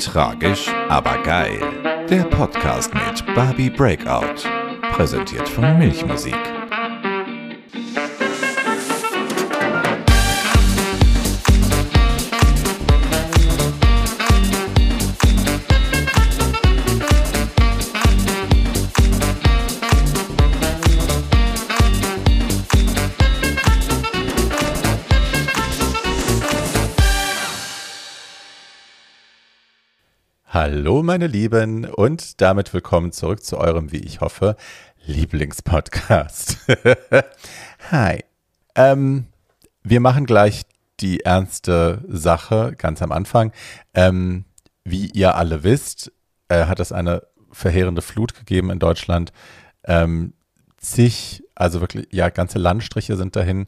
Tragisch, aber geil. Der Podcast mit Barbie Breakout. Präsentiert von Milchmusik. Hallo meine Lieben und damit willkommen zurück zu eurem, wie ich hoffe, Lieblingspodcast. Hi. Ähm, wir machen gleich die ernste Sache ganz am Anfang. Ähm, wie ihr alle wisst, äh, hat es eine verheerende Flut gegeben in Deutschland. Ähm, zig, also wirklich, ja, ganze Landstriche sind dahin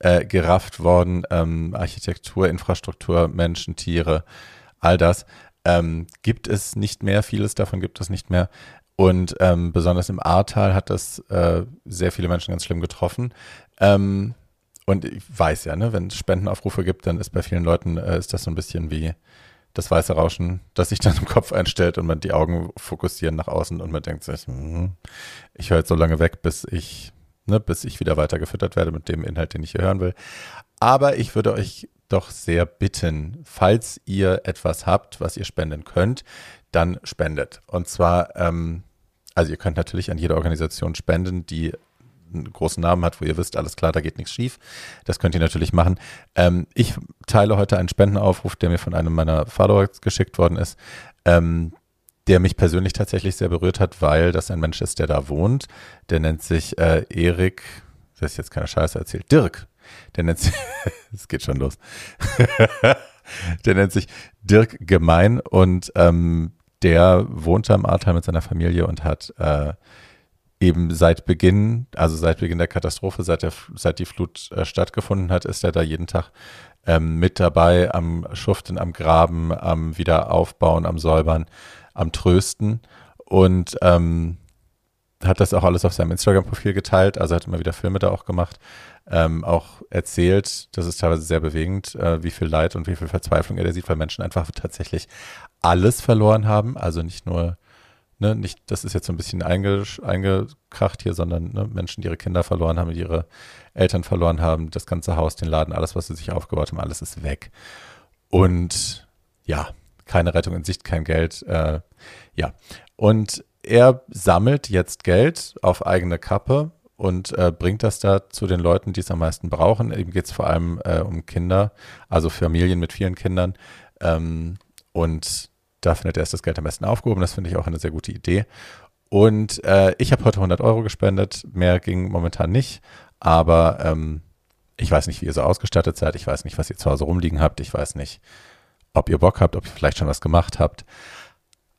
äh, gerafft worden. Ähm, Architektur, Infrastruktur, Menschen, Tiere, all das ähm, gibt es nicht mehr, vieles davon gibt es nicht mehr. Und ähm, besonders im Ahrtal hat das äh, sehr viele Menschen ganz schlimm getroffen. Ähm, und ich weiß ja, ne, wenn es Spendenaufrufe gibt, dann ist bei vielen Leuten äh, ist das so ein bisschen wie das weiße Rauschen, das sich dann im Kopf einstellt und man die Augen fokussieren nach außen und man denkt sich, hm, ich höre jetzt so lange weg, bis ich, ne, bis ich wieder weiter gefüttert werde mit dem Inhalt, den ich hier hören will. Aber ich würde euch doch sehr bitten, falls ihr etwas habt, was ihr spenden könnt, dann spendet. Und zwar, ähm, also ihr könnt natürlich an jede Organisation spenden, die einen großen Namen hat, wo ihr wisst, alles klar, da geht nichts schief. Das könnt ihr natürlich machen. Ähm, ich teile heute einen Spendenaufruf, der mir von einem meiner Follower geschickt worden ist, ähm, der mich persönlich tatsächlich sehr berührt hat, weil das ein Mensch ist, der da wohnt. Der nennt sich äh, Erik, das ist jetzt keine Scheiße erzählt, Dirk der nennt sich, es geht schon los. der nennt sich Dirk Gemein und ähm, der wohnt am Ahrtal mit seiner Familie und hat äh, eben seit Beginn, also seit Beginn der Katastrophe, seit, der, seit die Flut äh, stattgefunden hat, ist er da jeden Tag ähm, mit dabei am Schuften, am Graben, am Wiederaufbauen, am Säubern, am Trösten und ähm, hat das auch alles auf seinem Instagram-Profil geteilt, also hat immer wieder Filme da auch gemacht ähm, auch erzählt, das ist teilweise sehr bewegend, äh, wie viel Leid und wie viel Verzweiflung er da sieht, weil Menschen einfach tatsächlich alles verloren haben. Also nicht nur, ne, nicht, das ist jetzt so ein bisschen einge, eingekracht hier, sondern ne, Menschen, die ihre Kinder verloren haben, die ihre Eltern verloren haben, das ganze Haus, den Laden, alles, was sie sich aufgebaut haben, alles ist weg. Und ja, keine Rettung in Sicht, kein Geld. Äh, ja. Und er sammelt jetzt Geld auf eigene Kappe und äh, bringt das da zu den Leuten, die es am meisten brauchen. Eben geht es vor allem äh, um Kinder, also Familien mit vielen Kindern. Ähm, und da findet er das Geld am besten aufgehoben. Das finde ich auch eine sehr gute Idee. Und äh, ich habe heute 100 Euro gespendet. Mehr ging momentan nicht. Aber ähm, ich weiß nicht, wie ihr so ausgestattet seid. Ich weiß nicht, was ihr zu Hause rumliegen habt. Ich weiß nicht, ob ihr Bock habt, ob ihr vielleicht schon was gemacht habt.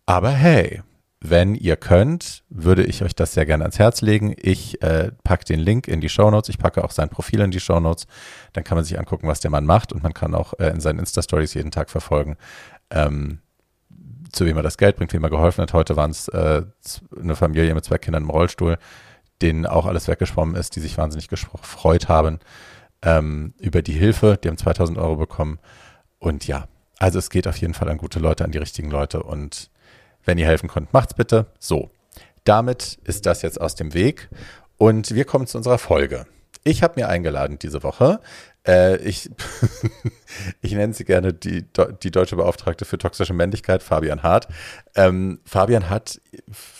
Aber hey, wenn ihr könnt, würde ich euch das sehr gerne ans Herz legen. Ich äh, packe den Link in die Show Notes. Ich packe auch sein Profil in die Show Notes. Dann kann man sich angucken, was der Mann macht und man kann auch äh, in seinen Insta-Stories jeden Tag verfolgen, ähm, zu wem er das Geld bringt, wem er geholfen hat. Heute waren es äh, eine Familie mit zwei Kindern im Rollstuhl, denen auch alles weggeschwommen ist, die sich wahnsinnig gefreut haben ähm, über die Hilfe. Die haben 2000 Euro bekommen. Und ja, also es geht auf jeden Fall an gute Leute, an die richtigen Leute und wenn ihr helfen könnt, macht's bitte. So, damit ist das jetzt aus dem Weg und wir kommen zu unserer Folge. Ich habe mir eingeladen diese Woche. Äh, ich, ich nenne sie gerne die, die deutsche Beauftragte für toxische Männlichkeit, Fabian Hart. Ähm, Fabian hat,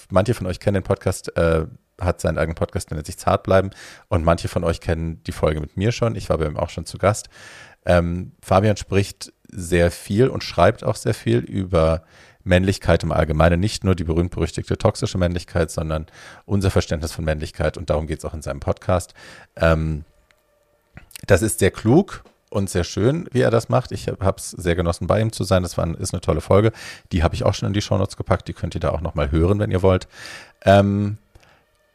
manche von euch kennen den Podcast, äh, hat seinen eigenen Podcast, der nennt sich Zart bleiben. Und manche von euch kennen die Folge mit mir schon. Ich war bei ihm auch schon zu Gast. Ähm, Fabian spricht sehr viel und schreibt auch sehr viel über Männlichkeit im Allgemeinen, nicht nur die berühmt-berüchtigte toxische Männlichkeit, sondern unser Verständnis von Männlichkeit und darum geht es auch in seinem Podcast. Ähm, das ist sehr klug und sehr schön, wie er das macht. Ich habe es sehr genossen, bei ihm zu sein. Das war, ist eine tolle Folge. Die habe ich auch schon in die Shownotes gepackt. Die könnt ihr da auch nochmal hören, wenn ihr wollt. Ähm,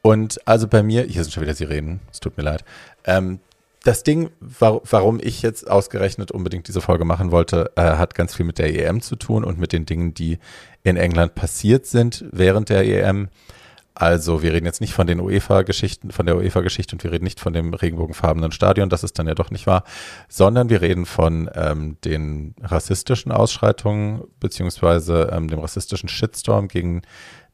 und also bei mir, hier sind schon wieder Sirenen, es tut mir leid. Ähm, das Ding, warum ich jetzt ausgerechnet unbedingt diese Folge machen wollte, äh, hat ganz viel mit der EM zu tun und mit den Dingen, die in England passiert sind während der EM. Also wir reden jetzt nicht von den UEFA-Geschichten, von der UEFA-Geschichte und wir reden nicht von dem regenbogenfarbenen Stadion, das ist dann ja doch nicht wahr, sondern wir reden von ähm, den rassistischen Ausschreitungen beziehungsweise ähm, dem rassistischen Shitstorm gegen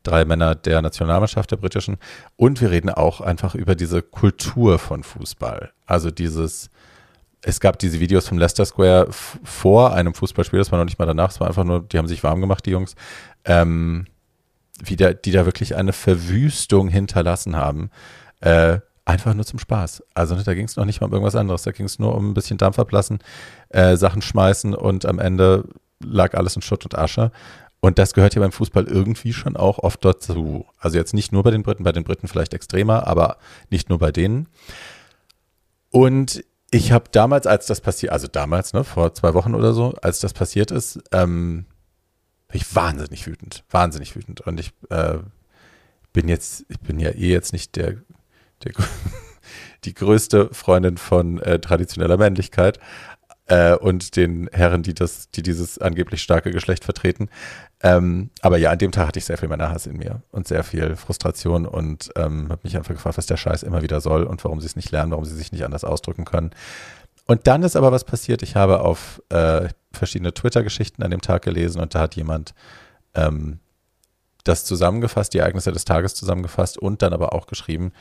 drei Männer der Nationalmannschaft der britischen und wir reden auch einfach über diese Kultur von Fußball. Also dieses es gab diese Videos vom Leicester Square vor einem Fußballspiel, das war noch nicht mal danach, es war einfach nur, die haben sich warm gemacht, die Jungs, ähm, wie da, die da wirklich eine Verwüstung hinterlassen haben. Äh, einfach nur zum Spaß. Also da ging es noch nicht mal um irgendwas anderes. Da ging es nur um ein bisschen Dampf ablassen, äh, Sachen schmeißen und am Ende lag alles in Schutt und Asche. Und das gehört ja beim Fußball irgendwie schon auch oft dazu. Also jetzt nicht nur bei den Briten, bei den Briten vielleicht extremer, aber nicht nur bei denen. Und ich habe damals, als das passiert, also damals, ne, vor zwei Wochen oder so, als das passiert ist, ähm, ich wahnsinnig wütend, wahnsinnig wütend. Und ich äh, bin jetzt, ich bin ja eh jetzt nicht der, der die größte Freundin von äh, traditioneller Männlichkeit äh, und den Herren, die das, die dieses angeblich starke Geschlecht vertreten. Ähm, aber ja, an dem Tag hatte ich sehr viel Männerhass in mir und sehr viel Frustration und ähm, habe mich einfach gefragt, was der Scheiß immer wieder soll und warum sie es nicht lernen, warum sie sich nicht anders ausdrücken können. Und dann ist aber was passiert. Ich habe auf äh, verschiedene Twitter-Geschichten an dem Tag gelesen und da hat jemand ähm, das zusammengefasst, die Ereignisse des Tages zusammengefasst und dann aber auch geschrieben,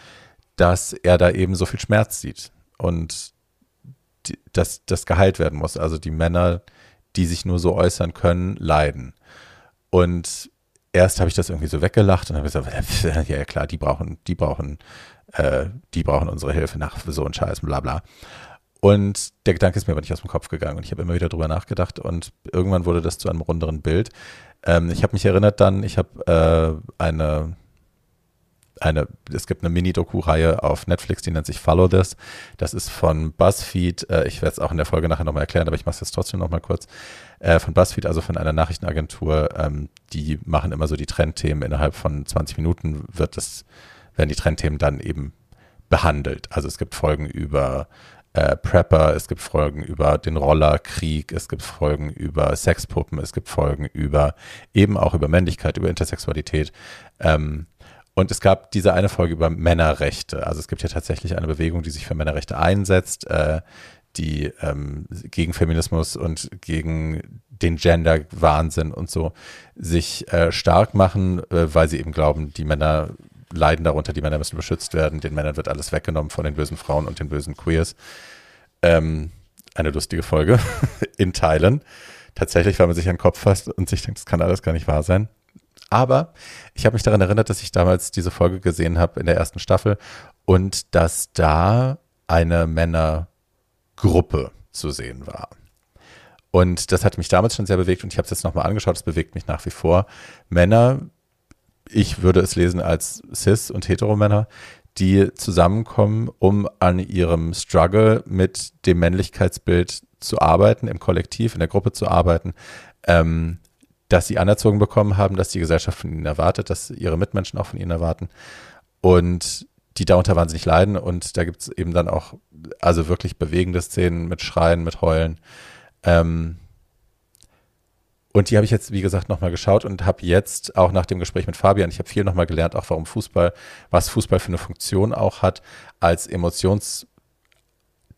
dass er da eben so viel Schmerz sieht und dass das geheilt werden muss. Also die Männer, die sich nur so äußern können, leiden. Und erst habe ich das irgendwie so weggelacht und habe gesagt, ja klar, die brauchen, die brauchen, äh, die brauchen unsere Hilfe nach so ein Scheiß, bla bla. Und der Gedanke ist mir aber nicht aus dem Kopf gegangen und ich habe immer wieder drüber nachgedacht und irgendwann wurde das zu einem runderen Bild. Ähm, ich habe mich erinnert dann, ich habe äh, eine eine, es gibt eine Mini-Doku-Reihe auf Netflix, die nennt sich Follow This. Das ist von BuzzFeed. Äh, ich werde es auch in der Folge nachher nochmal erklären, aber ich mache es jetzt trotzdem nochmal kurz. Äh, von BuzzFeed, also von einer Nachrichtenagentur. Ähm, die machen immer so die Trendthemen. Innerhalb von 20 Minuten wird das, werden die Trendthemen dann eben behandelt. Also es gibt Folgen über äh, Prepper, es gibt Folgen über den Rollerkrieg, es gibt Folgen über Sexpuppen, es gibt Folgen über eben auch über Männlichkeit, über Intersexualität. Ähm, und es gab diese eine Folge über Männerrechte. Also es gibt ja tatsächlich eine Bewegung, die sich für Männerrechte einsetzt, äh, die ähm, gegen Feminismus und gegen den Gender-Wahnsinn und so sich äh, stark machen, äh, weil sie eben glauben, die Männer leiden darunter, die Männer müssen beschützt werden, den Männern wird alles weggenommen von den bösen Frauen und den bösen Queers. Ähm, eine lustige Folge in Teilen. Tatsächlich, weil man sich an den Kopf fasst und sich denkt, das kann alles gar nicht wahr sein. Aber ich habe mich daran erinnert, dass ich damals diese Folge gesehen habe in der ersten Staffel und dass da eine Männergruppe zu sehen war. Und das hat mich damals schon sehr bewegt und ich habe es jetzt nochmal angeschaut, es bewegt mich nach wie vor. Männer, ich würde es lesen als Cis- und Heteromänner, die zusammenkommen, um an ihrem Struggle mit dem Männlichkeitsbild zu arbeiten, im Kollektiv, in der Gruppe zu arbeiten, ähm, dass sie anerzogen bekommen haben, dass die Gesellschaft von ihnen erwartet, dass ihre Mitmenschen auch von ihnen erwarten und die darunter wahnsinnig leiden und da gibt es eben dann auch also wirklich bewegende Szenen mit Schreien, mit Heulen. Ähm, und die habe ich jetzt, wie gesagt, nochmal geschaut und habe jetzt auch nach dem Gespräch mit Fabian, ich habe viel nochmal gelernt, auch warum Fußball, was Fußball für eine Funktion auch hat, als Emotions-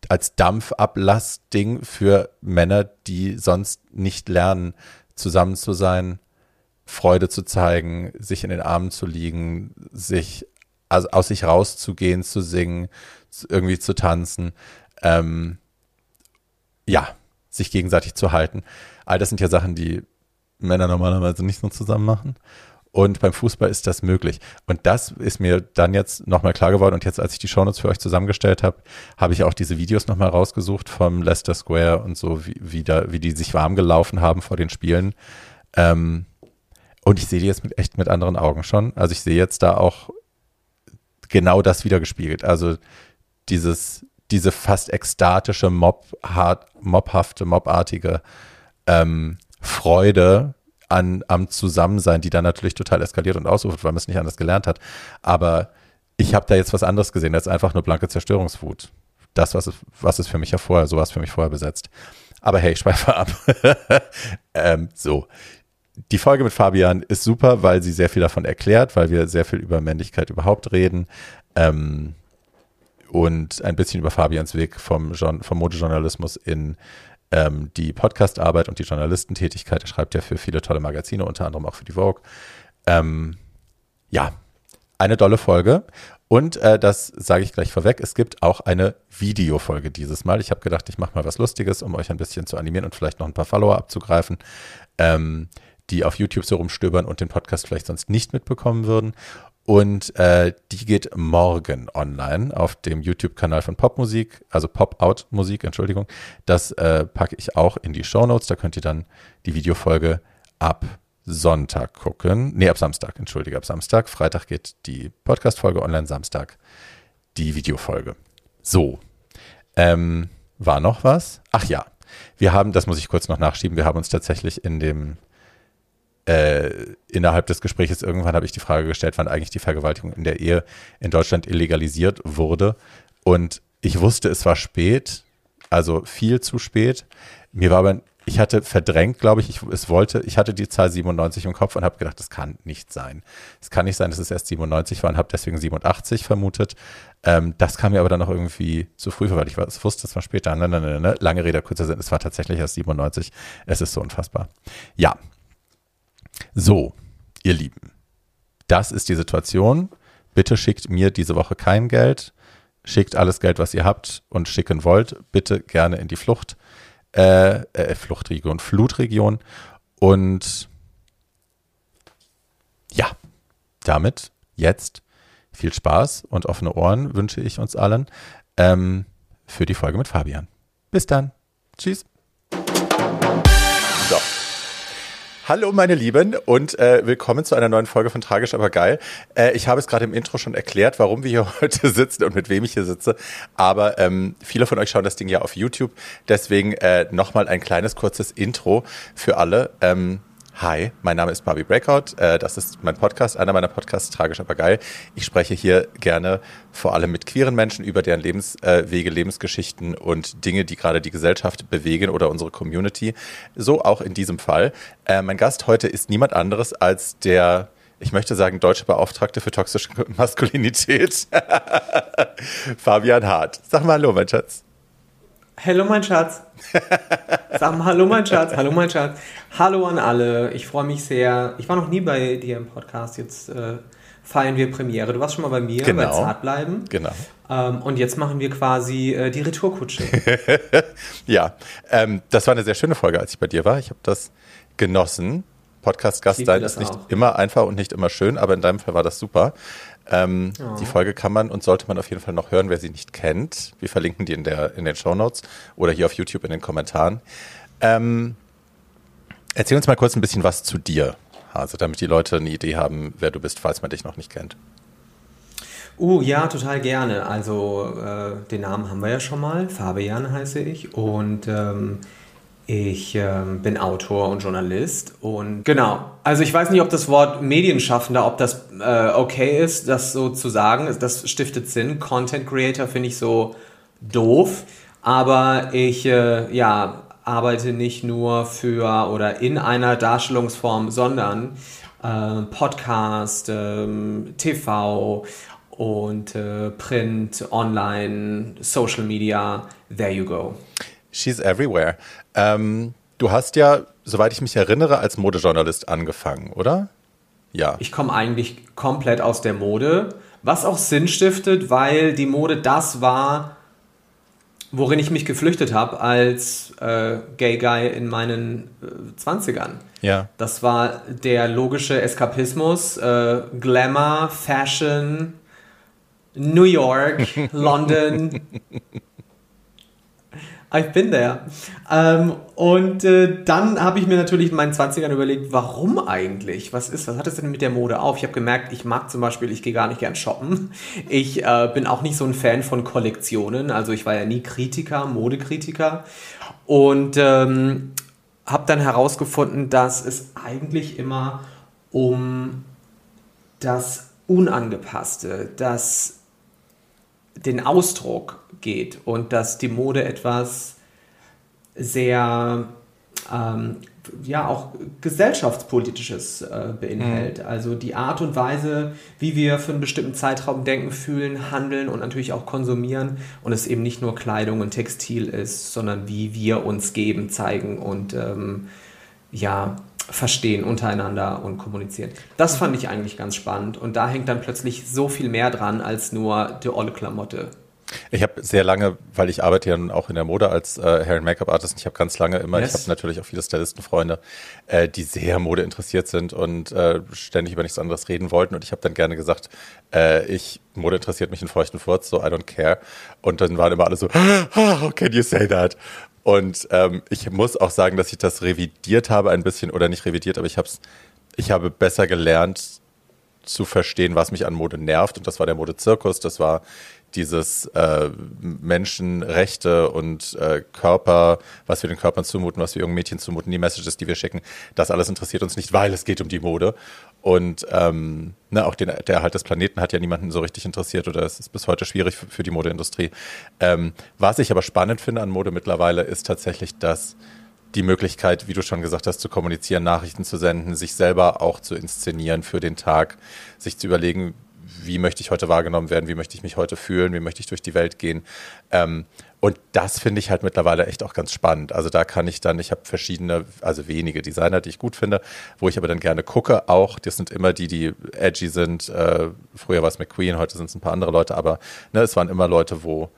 als Dampfablassding für Männer, die sonst nicht lernen, zusammen zu sein, Freude zu zeigen, sich in den Armen zu liegen, sich also aus sich rauszugehen, zu singen, irgendwie zu tanzen, ähm, ja, sich gegenseitig zu halten. All das sind ja Sachen, die Männer normalerweise nicht so zusammen machen. Und beim Fußball ist das möglich. Und das ist mir dann jetzt nochmal klar geworden. Und jetzt, als ich die Shownotes für euch zusammengestellt habe, habe ich auch diese Videos nochmal rausgesucht vom Leicester Square und so, wie, wie, da, wie die sich warm gelaufen haben vor den Spielen. Ähm, und ich sehe die jetzt mit, echt mit anderen Augen schon. Also ich sehe jetzt da auch genau das wieder gespiegelt. Also dieses, diese fast ekstatische, Mob, mobhafte, mobartige ähm, Freude an, am Zusammensein, die dann natürlich total eskaliert und ausufert, weil man es nicht anders gelernt hat. Aber ich habe da jetzt was anderes gesehen als einfach nur blanke Zerstörungswut. Das, was es, was es für mich ja vorher, so war für mich vorher besetzt. Aber hey, ich schweife ab. ähm, so. die Folge mit Fabian ist super, weil sie sehr viel davon erklärt, weil wir sehr viel über Männlichkeit überhaupt reden. Ähm, und ein bisschen über Fabians Weg vom, vom Modejournalismus in ähm, die Podcastarbeit und die Journalistentätigkeit. Er schreibt ja für viele tolle Magazine, unter anderem auch für die Vogue. Ähm, ja, eine tolle Folge. Und äh, das sage ich gleich vorweg, es gibt auch eine Videofolge dieses Mal. Ich habe gedacht, ich mache mal was Lustiges, um euch ein bisschen zu animieren und vielleicht noch ein paar Follower abzugreifen, ähm, die auf YouTube so rumstöbern und den Podcast vielleicht sonst nicht mitbekommen würden. Und äh, die geht morgen online auf dem YouTube-Kanal von Popmusik, also Pop-Out-Musik, Entschuldigung. Das äh, packe ich auch in die Show Notes. Da könnt ihr dann die Videofolge ab Sonntag gucken. Nee, ab Samstag, entschuldige, ab Samstag. Freitag geht die Podcast-Folge online, Samstag die Videofolge. So. Ähm, war noch was? Ach ja. Wir haben, das muss ich kurz noch nachschieben, wir haben uns tatsächlich in dem äh, innerhalb des Gesprächs irgendwann habe ich die Frage gestellt, wann eigentlich die Vergewaltigung in der Ehe in Deutschland illegalisiert wurde. Und ich wusste, es war spät, also viel zu spät. Mir war aber, ich hatte verdrängt, glaube ich, ich, es wollte, ich hatte die Zahl 97 im Kopf und habe gedacht, das kann nicht sein. Es kann nicht sein, dass es erst 97 war und habe deswegen 87 vermutet. Ähm, das kam mir aber dann noch irgendwie zu früh weil ich wusste, es war später. Nein, nein, nein, nein, lange Rede, kurzer Sinn, es war tatsächlich erst 97. Es ist so unfassbar. Ja, so, ihr Lieben, das ist die Situation. Bitte schickt mir diese Woche kein Geld. Schickt alles Geld, was ihr habt und schicken wollt, bitte gerne in die Flucht, äh, äh, Fluchtregion, Flutregion. Und ja, damit jetzt viel Spaß und offene Ohren wünsche ich uns allen ähm, für die Folge mit Fabian. Bis dann. Tschüss. Hallo meine Lieben und äh, willkommen zu einer neuen Folge von Tragisch aber geil. Äh, ich habe es gerade im Intro schon erklärt, warum wir hier heute sitzen und mit wem ich hier sitze. Aber ähm, viele von euch schauen das Ding ja auf YouTube. Deswegen äh, nochmal ein kleines kurzes Intro für alle. Ähm, Hi, mein Name ist Barbie Breakout. Äh, das ist mein Podcast, einer meiner Podcasts, tragisch aber geil. Ich spreche hier gerne vor allem mit queeren Menschen über deren Lebenswege, Lebensgeschichten und Dinge, die gerade die Gesellschaft bewegen oder unsere Community. So auch in diesem Fall. Äh, mein Gast heute ist niemand anderes als der ich möchte sagen, deutsche Beauftragte für toxische Maskulinität, Fabian Hart. Sag mal Hallo, mein Schatz. Hallo mein Schatz. Sag mal Hallo mein Schatz. Hallo mein Schatz. Hallo an alle. Ich freue mich sehr. Ich war noch nie bei dir im Podcast. Jetzt äh, feiern wir Premiere. Du warst schon mal bei mir genau. bei Zartbleiben. Genau. Ähm, und jetzt machen wir quasi äh, die Retourkutsche. ja, ähm, das war eine sehr schöne Folge, als ich bei dir war. Ich habe das genossen. Podcast-Gast sein ist nicht immer einfach und nicht immer schön, aber in deinem Fall war das super. Ähm, oh. Die Folge kann man und sollte man auf jeden Fall noch hören, wer sie nicht kennt. Wir verlinken die in, der, in den Show Notes oder hier auf YouTube in den Kommentaren. Ähm, erzähl uns mal kurz ein bisschen was zu dir, Hase, damit die Leute eine Idee haben, wer du bist, falls man dich noch nicht kennt. Uh, ja, total gerne. Also äh, den Namen haben wir ja schon mal. Fabian heiße ich und ähm, ich ähm, bin Autor und Journalist und genau. Also ich weiß nicht, ob das Wort Medienschaffender, ob das äh, okay ist, das so zu sagen. Das stiftet Sinn. Content Creator finde ich so doof. Aber ich äh, ja, arbeite nicht nur für oder in einer Darstellungsform, sondern äh, Podcast, ähm, TV und äh, Print, Online, Social Media. There you go. She's everywhere. Ähm, du hast ja, soweit ich mich erinnere, als Modejournalist angefangen, oder? Ja. Ich komme eigentlich komplett aus der Mode, was auch Sinn stiftet, weil die Mode das war, worin ich mich geflüchtet habe als äh, Gay Guy in meinen äh, 20ern. Ja. Das war der logische Eskapismus, äh, Glamour, Fashion, New York, London. I've been there. Ähm, und äh, dann habe ich mir natürlich in meinen 20ern überlegt, warum eigentlich? Was ist, was hat es denn mit der Mode auf? Ich habe gemerkt, ich mag zum Beispiel, ich gehe gar nicht gern shoppen. Ich äh, bin auch nicht so ein Fan von Kollektionen. Also ich war ja nie Kritiker, Modekritiker. Und ähm, habe dann herausgefunden, dass es eigentlich immer um das Unangepasste, das den Ausdruck geht und dass die Mode etwas sehr, ähm, ja auch gesellschaftspolitisches äh, beinhaltet. Mhm. Also die Art und Weise, wie wir für einen bestimmten Zeitraum denken, fühlen, handeln und natürlich auch konsumieren und es eben nicht nur Kleidung und Textil ist, sondern wie wir uns geben, zeigen und ähm, ja verstehen untereinander und kommunizieren. Das fand ich eigentlich ganz spannend und da hängt dann plötzlich so viel mehr dran als nur die olle Klamotte. Ich habe sehr lange, weil ich arbeite ja auch in der Mode als äh, Hair and Make-up Artist, ich habe ganz lange immer, yes. ich habe natürlich auch viele Stylistenfreunde, äh, die sehr Mode interessiert sind und äh, ständig über nichts anderes reden wollten und ich habe dann gerne gesagt, äh, ich Mode interessiert mich in feuchten Furz, so I don't care und dann waren immer alle so, ah, how can you say that? Und ähm, ich muss auch sagen, dass ich das revidiert habe ein bisschen oder nicht revidiert, aber ich habe ich habe besser gelernt zu verstehen, was mich an Mode nervt und das war der Modezirkus, das war dieses äh, Menschenrechte und äh, Körper, was wir den Körpern zumuten, was wir jungen Mädchen zumuten, die Messages, die wir schicken, das alles interessiert uns nicht, weil es geht um die Mode. Und ähm, ne, auch den, der Erhalt des Planeten hat ja niemanden so richtig interessiert oder es ist bis heute schwierig für, für die Modeindustrie. Ähm, was ich aber spannend finde an Mode mittlerweile, ist tatsächlich, dass die Möglichkeit, wie du schon gesagt hast, zu kommunizieren, Nachrichten zu senden, sich selber auch zu inszenieren für den Tag, sich zu überlegen, wie möchte ich heute wahrgenommen werden, wie möchte ich mich heute fühlen, wie möchte ich durch die Welt gehen. Ähm, und das finde ich halt mittlerweile echt auch ganz spannend. Also da kann ich dann, ich habe verschiedene, also wenige Designer, die ich gut finde, wo ich aber dann gerne gucke auch. Das sind immer die, die edgy sind. Äh, früher war es McQueen, heute sind es ein paar andere Leute, aber ne, es waren immer Leute, wo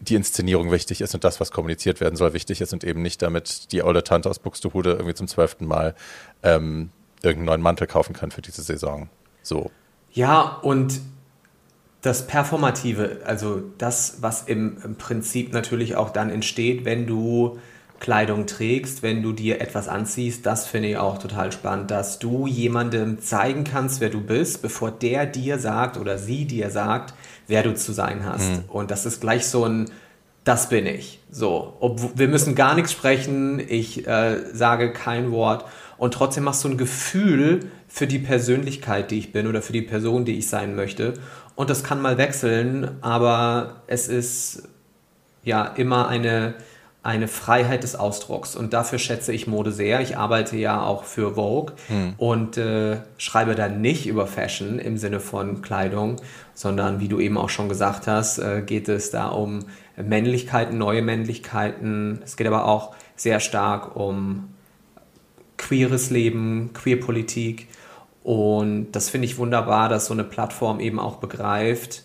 die Inszenierung wichtig ist und das, was kommuniziert werden soll, wichtig ist und eben nicht damit die olle Tante aus Buxtehude irgendwie zum zwölften Mal ähm, irgendeinen neuen Mantel kaufen kann für diese Saison. So. Ja, und das Performative, also das, was im, im, Prinzip natürlich auch dann entsteht, wenn du Kleidung trägst, wenn du dir etwas anziehst, das finde ich auch total spannend, dass du jemandem zeigen kannst, wer du bist, bevor der dir sagt oder sie dir sagt, wer du zu sein hast. Mhm. Und das ist gleich so ein, das bin ich. So, Ob, wir müssen gar nichts sprechen, ich äh, sage kein Wort und trotzdem machst du ein Gefühl für die Persönlichkeit, die ich bin oder für die Person, die ich sein möchte. Und das kann mal wechseln, aber es ist ja immer eine, eine Freiheit des Ausdrucks. Und dafür schätze ich Mode sehr. Ich arbeite ja auch für Vogue hm. und äh, schreibe da nicht über Fashion im Sinne von Kleidung, sondern wie du eben auch schon gesagt hast, äh, geht es da um Männlichkeiten, neue Männlichkeiten. Es geht aber auch sehr stark um queeres Leben, Queerpolitik. Und das finde ich wunderbar, dass so eine Plattform eben auch begreift,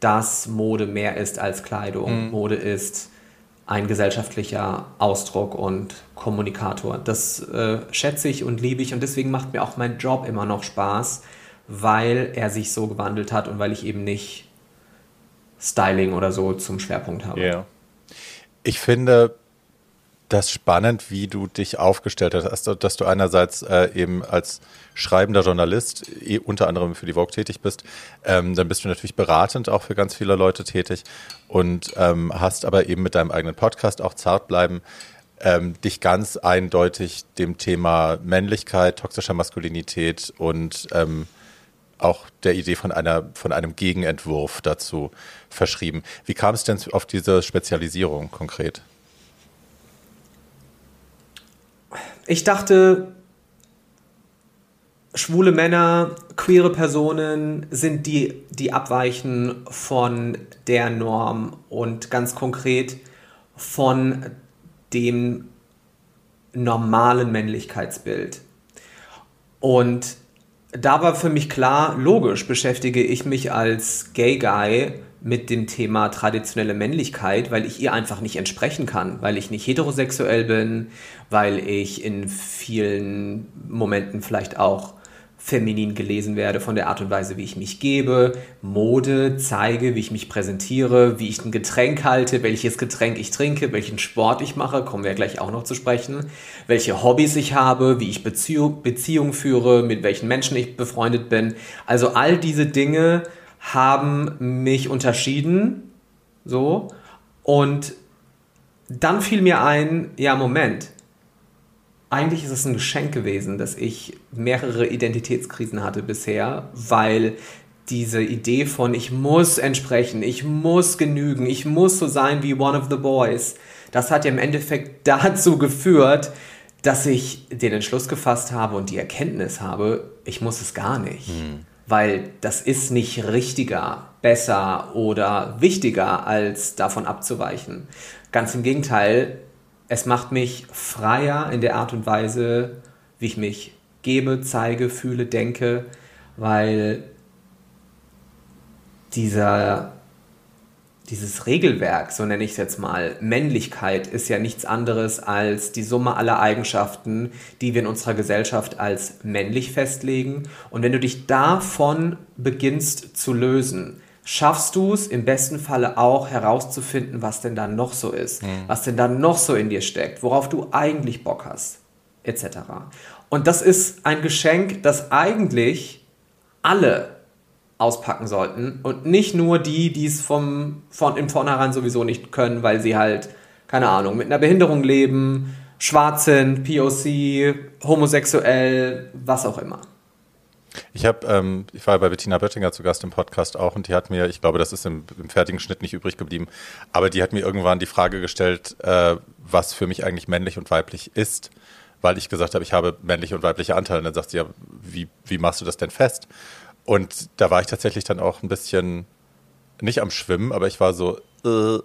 dass Mode mehr ist als Kleidung. Mhm. Mode ist ein gesellschaftlicher Ausdruck und Kommunikator. Das äh, schätze ich und liebe ich und deswegen macht mir auch mein Job immer noch Spaß, weil er sich so gewandelt hat und weil ich eben nicht Styling oder so zum Schwerpunkt habe. Yeah. Ich finde, das spannend, wie du dich aufgestellt hast, also, dass du einerseits äh, eben als schreibender Journalist eh, unter anderem für die Vogue tätig bist, ähm, dann bist du natürlich beratend auch für ganz viele Leute tätig und ähm, hast aber eben mit deinem eigenen Podcast auch zart bleiben ähm, dich ganz eindeutig dem Thema Männlichkeit, toxischer Maskulinität und ähm, auch der Idee von einer von einem Gegenentwurf dazu verschrieben. Wie kam es denn auf diese Spezialisierung konkret? Ich dachte, schwule Männer, queere Personen sind die, die abweichen von der Norm und ganz konkret von dem normalen Männlichkeitsbild. Und da war für mich klar, logisch beschäftige ich mich als Gay Guy mit dem Thema traditionelle Männlichkeit, weil ich ihr einfach nicht entsprechen kann, weil ich nicht heterosexuell bin, weil ich in vielen Momenten vielleicht auch feminin gelesen werde von der Art und Weise, wie ich mich gebe, Mode zeige, wie ich mich präsentiere, wie ich ein Getränk halte, welches Getränk ich trinke, welchen Sport ich mache, kommen wir gleich auch noch zu sprechen, welche Hobbys ich habe, wie ich Beziehung, Beziehung führe, mit welchen Menschen ich befreundet bin. Also all diese Dinge haben mich unterschieden, so, und dann fiel mir ein, ja, Moment, eigentlich ist es ein Geschenk gewesen, dass ich mehrere Identitätskrisen hatte bisher, weil diese Idee von ich muss entsprechen, ich muss genügen, ich muss so sein wie one of the boys, das hat ja im Endeffekt dazu geführt, dass ich den Entschluss gefasst habe und die Erkenntnis habe, ich muss es gar nicht. Hm. Weil das ist nicht richtiger, besser oder wichtiger, als davon abzuweichen. Ganz im Gegenteil, es macht mich freier in der Art und Weise, wie ich mich gebe, zeige, fühle, denke, weil dieser dieses Regelwerk, so nenne ich es jetzt mal, Männlichkeit ist ja nichts anderes als die Summe aller Eigenschaften, die wir in unserer Gesellschaft als männlich festlegen. Und wenn du dich davon beginnst zu lösen, schaffst du es im besten Falle auch herauszufinden, was denn da noch so ist, mhm. was denn da noch so in dir steckt, worauf du eigentlich Bock hast, etc. Und das ist ein Geschenk, das eigentlich alle auspacken sollten und nicht nur die, die es vom, von im Vornherein sowieso nicht können, weil sie halt, keine Ahnung, mit einer Behinderung leben, schwarz sind, POC, homosexuell, was auch immer. Ich habe, ähm, ich war bei Bettina Böttinger zu Gast im Podcast auch und die hat mir, ich glaube, das ist im, im fertigen Schnitt nicht übrig geblieben, aber die hat mir irgendwann die Frage gestellt, äh, was für mich eigentlich männlich und weiblich ist, weil ich gesagt habe, ich habe männliche und weibliche Anteile. Und dann sagt sie ja, wie, wie machst du das denn fest? Und da war ich tatsächlich dann auch ein bisschen nicht am Schwimmen, aber ich war so, äh,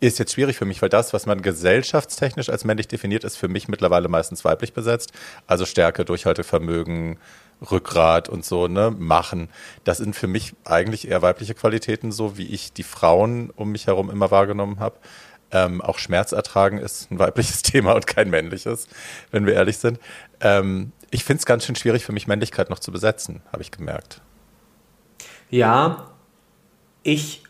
ist jetzt schwierig für mich, weil das, was man gesellschaftstechnisch als männlich definiert, ist für mich mittlerweile meistens weiblich besetzt. Also Stärke, Durchhaltevermögen, Rückgrat und so, ne, machen. Das sind für mich eigentlich eher weibliche Qualitäten, so wie ich die Frauen um mich herum immer wahrgenommen habe. Ähm, auch Schmerz ertragen ist ein weibliches Thema und kein männliches, wenn wir ehrlich sind. Ähm, ich finde es ganz schön schwierig für mich, Männlichkeit noch zu besetzen, habe ich gemerkt. Ja, ich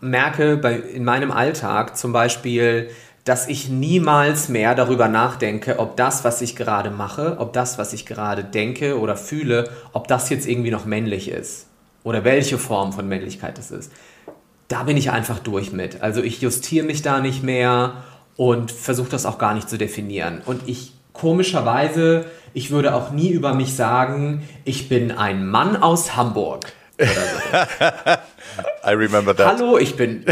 merke bei, in meinem Alltag zum Beispiel, dass ich niemals mehr darüber nachdenke, ob das, was ich gerade mache, ob das, was ich gerade denke oder fühle, ob das jetzt irgendwie noch männlich ist oder welche Form von Männlichkeit das ist. Da bin ich einfach durch mit. Also ich justiere mich da nicht mehr und versuche das auch gar nicht zu definieren. Und ich komischerweise ich würde auch nie über mich sagen, ich bin ein Mann aus Hamburg. I remember that. Hallo, ich bin,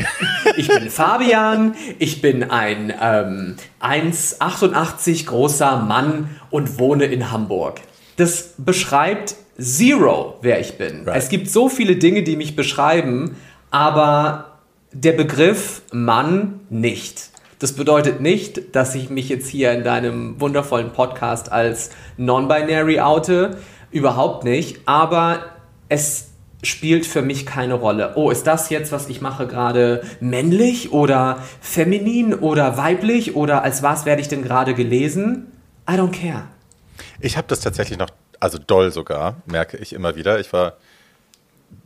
ich bin Fabian, ich bin ein ähm, 1,88 großer Mann und wohne in Hamburg. Das beschreibt zero, wer ich bin. Right. Es gibt so viele Dinge, die mich beschreiben, aber der Begriff Mann nicht. Das bedeutet nicht, dass ich mich jetzt hier in deinem wundervollen Podcast als non-binary oute. Überhaupt nicht. Aber es spielt für mich keine Rolle. Oh, ist das jetzt, was ich mache, gerade männlich oder feminin oder weiblich oder als was werde ich denn gerade gelesen? I don't care. Ich habe das tatsächlich noch, also doll sogar, merke ich immer wieder. Ich war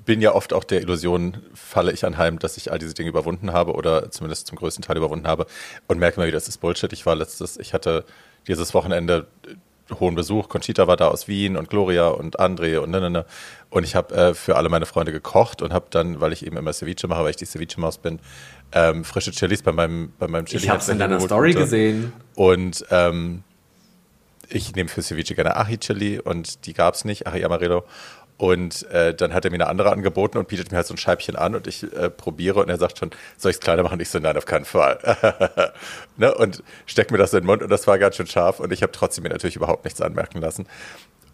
bin ja oft auch der Illusion, falle ich anheim, dass ich all diese Dinge überwunden habe oder zumindest zum größten Teil überwunden habe und merke mal wieder, das ist Bullshit. Ich war letztes, ich hatte dieses Wochenende hohen Besuch. Conchita war da aus Wien und Gloria und André und ne, ne, ne. Und ich habe äh, für alle meine Freunde gekocht und habe dann, weil ich eben immer Ceviche mache, weil ich die Ceviche-Maus bin, ähm, frische Chilis bei meinem, bei meinem Chili. Ich habe es in deiner Story und, gesehen. Und ähm, ich nehme für Ceviche gerne Achi-Chili und die gab es nicht, Achi Amarillo. Und äh, dann hat er mir eine andere angeboten und bietet mir halt so ein Scheibchen an und ich äh, probiere und er sagt schon, soll ich es kleiner machen? Ich so, nein, auf keinen Fall. ne? Und steckt mir das in den Mund und das war ganz schön scharf und ich habe trotzdem mir natürlich überhaupt nichts anmerken lassen.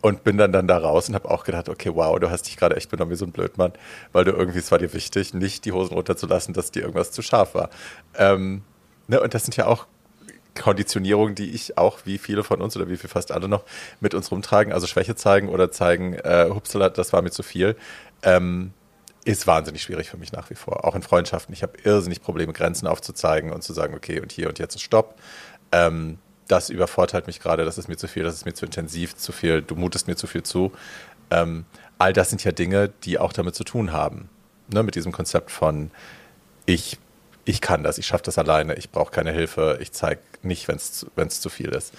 Und bin dann, dann da raus und habe auch gedacht, okay, wow, du hast dich gerade echt benommen wie so ein Blödmann, weil du irgendwie, es war dir wichtig, nicht die Hosen runterzulassen, dass dir irgendwas zu scharf war. Ähm, ne? Und das sind ja auch Konditionierung, die ich auch, wie viele von uns oder wie viel fast alle noch, mit uns rumtragen, also Schwäche zeigen oder zeigen, äh, hupsala, das war mir zu viel, ähm, ist wahnsinnig schwierig für mich nach wie vor. Auch in Freundschaften. Ich habe irrsinnig Probleme, Grenzen aufzuzeigen und zu sagen, okay, und hier und jetzt ist Stopp. Ähm, das übervorteilt mich gerade, das ist mir zu viel, das ist mir zu intensiv, zu viel, du mutest mir zu viel zu. Ähm, all das sind ja Dinge, die auch damit zu tun haben. Ne, mit diesem Konzept von, ich ich kann das, ich schaffe das alleine, ich brauche keine Hilfe, ich zeige nicht, wenn es zu viel ist.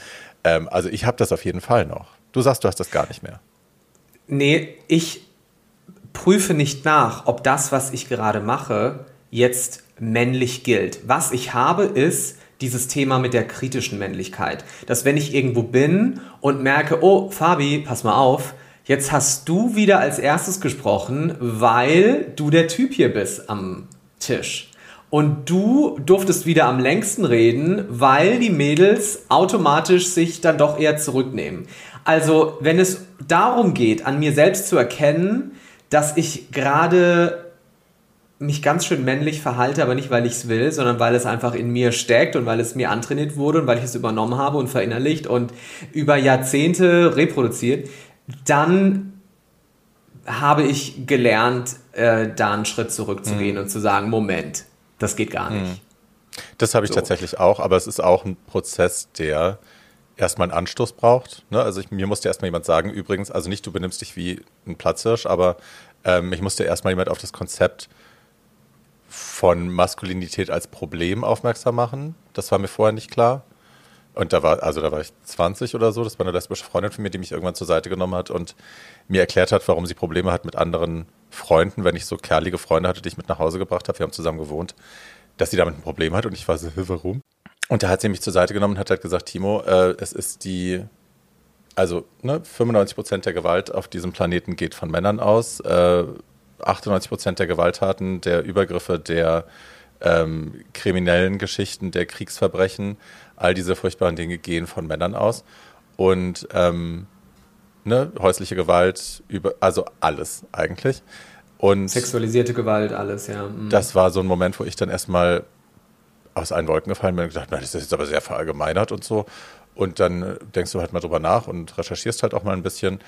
Ähm, also ich habe das auf jeden Fall noch. Du sagst, du hast das gar nicht mehr. Nee, ich prüfe nicht nach, ob das, was ich gerade mache, jetzt männlich gilt. Was ich habe, ist dieses Thema mit der kritischen Männlichkeit. Dass wenn ich irgendwo bin und merke, oh, Fabi, pass mal auf, jetzt hast du wieder als erstes gesprochen, weil du der Typ hier bist am Tisch. Und du durftest wieder am längsten reden, weil die Mädels automatisch sich dann doch eher zurücknehmen. Also, wenn es darum geht, an mir selbst zu erkennen, dass ich gerade mich ganz schön männlich verhalte, aber nicht, weil ich es will, sondern weil es einfach in mir steckt und weil es mir antrainiert wurde und weil ich es übernommen habe und verinnerlicht und über Jahrzehnte reproduziert, dann habe ich gelernt, äh, da einen Schritt zurückzugehen mhm. und zu sagen, Moment, das geht gar nicht. Mhm. Das habe ich so. tatsächlich auch, aber es ist auch ein Prozess, der erstmal einen Anstoß braucht. Ne? Also ich, mir musste erstmal jemand sagen, übrigens, also nicht du benimmst dich wie ein Platzhirsch, aber ähm, ich musste erstmal jemand auf das Konzept von Maskulinität als Problem aufmerksam machen. Das war mir vorher nicht klar. Und da war, also da war ich 20 oder so, das war eine lesbische Freundin von mir, die mich irgendwann zur Seite genommen hat und mir erklärt hat, warum sie Probleme hat mit anderen Freunden, wenn ich so kerlige Freunde hatte, die ich mit nach Hause gebracht habe, wir haben zusammen gewohnt, dass sie damit ein Problem hat und ich war so, warum? Und da hat sie mich zur Seite genommen und hat halt gesagt, Timo, äh, es ist die, also ne, 95 Prozent der Gewalt auf diesem Planeten geht von Männern aus, äh, 98 Prozent der Gewalttaten, der Übergriffe, der ähm, kriminellen Geschichten, der Kriegsverbrechen, all diese furchtbaren Dinge gehen von Männern aus. Und ähm, ne, häusliche Gewalt, über, also alles eigentlich. Und Sexualisierte Gewalt, alles, ja. Mhm. Das war so ein Moment, wo ich dann erstmal aus allen Wolken gefallen bin und gedacht, das ist jetzt aber sehr verallgemeinert und so. Und dann denkst du halt mal drüber nach und recherchierst halt auch mal ein bisschen.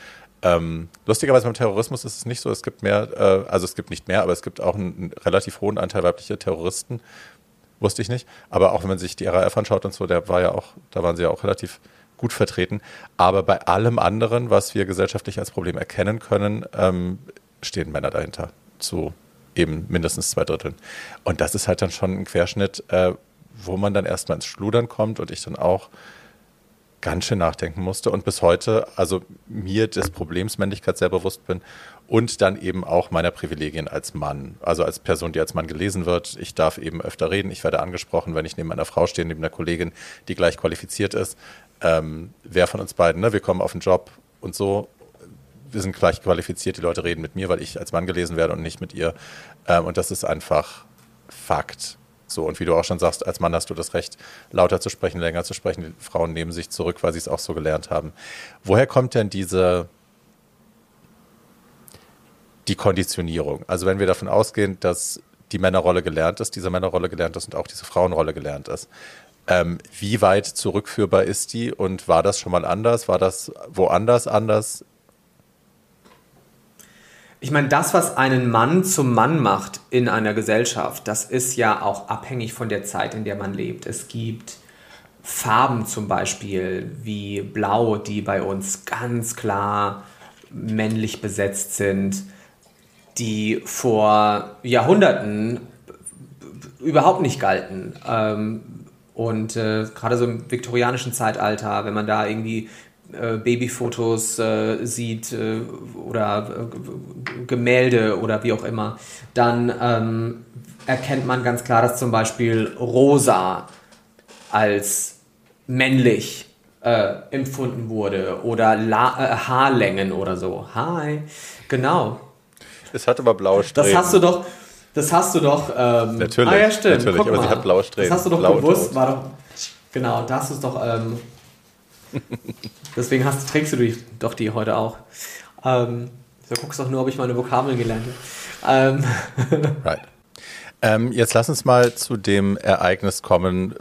Ähm, lustigerweise beim Terrorismus ist es nicht so, es gibt mehr, äh, also es gibt nicht mehr, aber es gibt auch einen, einen, relativ hohen Anteil weiblicher Terroristen. Wusste ich nicht. Aber auch wenn man sich die RAF anschaut und so, der war ja auch, da waren sie ja auch relativ gut vertreten. Aber bei allem anderen, was wir gesellschaftlich als Problem erkennen können, ähm, stehen Männer dahinter. Zu eben mindestens zwei Dritteln. Und das ist halt dann schon ein Querschnitt, äh, wo man dann erstmal ins Schludern kommt und ich dann auch ganz schön nachdenken musste und bis heute, also mir des Problems Männlichkeit sehr bewusst bin und dann eben auch meiner Privilegien als Mann, also als Person, die als Mann gelesen wird. Ich darf eben öfter reden, ich werde angesprochen, wenn ich neben einer Frau stehe, neben einer Kollegin, die gleich qualifiziert ist. Ähm, wer von uns beiden, ne? wir kommen auf den Job und so, wir sind gleich qualifiziert, die Leute reden mit mir, weil ich als Mann gelesen werde und nicht mit ihr. Ähm, und das ist einfach Fakt. So, und wie du auch schon sagst, als Mann hast du das Recht, lauter zu sprechen, länger zu sprechen. Die Frauen nehmen sich zurück, weil sie es auch so gelernt haben. Woher kommt denn diese die Konditionierung? Also wenn wir davon ausgehen, dass die Männerrolle gelernt ist, diese Männerrolle gelernt ist und auch diese Frauenrolle gelernt ist. Ähm, wie weit zurückführbar ist die und war das schon mal anders? War das woanders anders? Ich meine, das, was einen Mann zum Mann macht in einer Gesellschaft, das ist ja auch abhängig von der Zeit, in der man lebt. Es gibt Farben zum Beispiel wie Blau, die bei uns ganz klar männlich besetzt sind, die vor Jahrhunderten überhaupt nicht galten. Ähm, und äh, gerade so im viktorianischen Zeitalter, wenn man da irgendwie äh, Babyfotos äh, sieht äh, oder äh, Gemälde oder wie auch immer, dann ähm, erkennt man ganz klar, dass zum Beispiel rosa als männlich äh, empfunden wurde oder La Haarlängen oder so. Hi, genau. Es hat aber blaue Strähnen. Das hast du doch. Das hast du doch. Ähm, natürlich. Ah ja, stimmt. Natürlich, Guck aber mal. sie hat blaue Strähnen. Das hast du doch blaue bewusst. Tot. War doch, genau, das hast du es doch. Ähm, Deswegen hast, trägst du die, doch die heute auch. Ähm, du guckst doch nur, ob ich meine Vokabeln gelernt habe. Ähm. Right. Ähm, jetzt lass uns mal zu dem Ereignis kommen,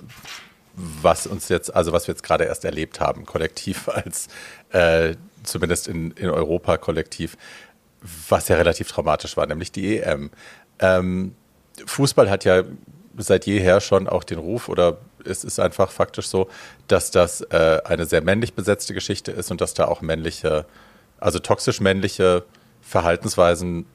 was uns jetzt, also was wir jetzt gerade erst erlebt haben, kollektiv als äh, zumindest in, in Europa kollektiv, was ja relativ traumatisch war, nämlich die EM. Ähm, Fußball hat ja seit jeher schon auch den Ruf oder es ist einfach faktisch so, dass das äh, eine sehr männlich besetzte Geschichte ist und dass da auch männliche, also toxisch männliche Verhaltensweisen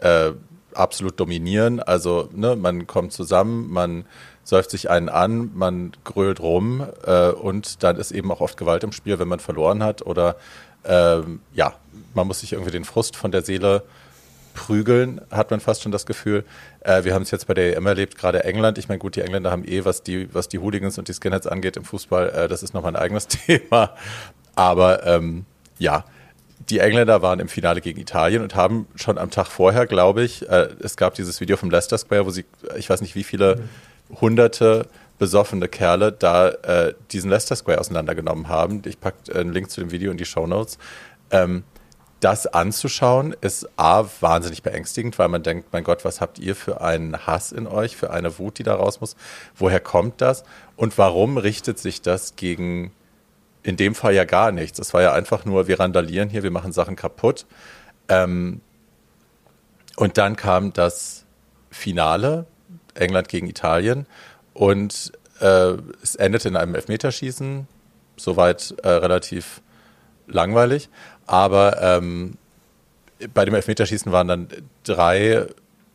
äh, absolut dominieren. Also ne, man kommt zusammen, man säuft sich einen an, man grölt rum äh, und dann ist eben auch oft Gewalt im Spiel, wenn man verloren hat oder ähm, ja, man muss sich irgendwie den Frust von der Seele prügeln, hat man fast schon das Gefühl. Äh, wir haben es jetzt bei der EM erlebt, gerade England. Ich meine, gut, die Engländer haben eh, was die, was die Hooligans und die Skinheads angeht im Fußball, äh, das ist nochmal ein eigenes Thema. Aber ähm, ja, die Engländer waren im Finale gegen Italien und haben schon am Tag vorher, glaube ich, äh, es gab dieses Video vom Leicester Square, wo sie, ich weiß nicht wie viele hunderte besoffene Kerle da äh, diesen Leicester Square auseinandergenommen haben. Ich packe einen Link zu dem Video in die Show Notes. Ähm, das anzuschauen ist A, wahnsinnig beängstigend, weil man denkt, mein Gott, was habt ihr für einen Hass in euch, für eine Wut, die da raus muss? Woher kommt das? Und warum richtet sich das gegen in dem Fall ja gar nichts. Es war ja einfach nur, wir randalieren hier, wir machen Sachen kaputt. Ähm, und dann kam das Finale, England gegen Italien, und äh, es endete in einem Elfmeterschießen, soweit äh, relativ langweilig. Aber ähm, bei dem Elfmeterschießen waren dann drei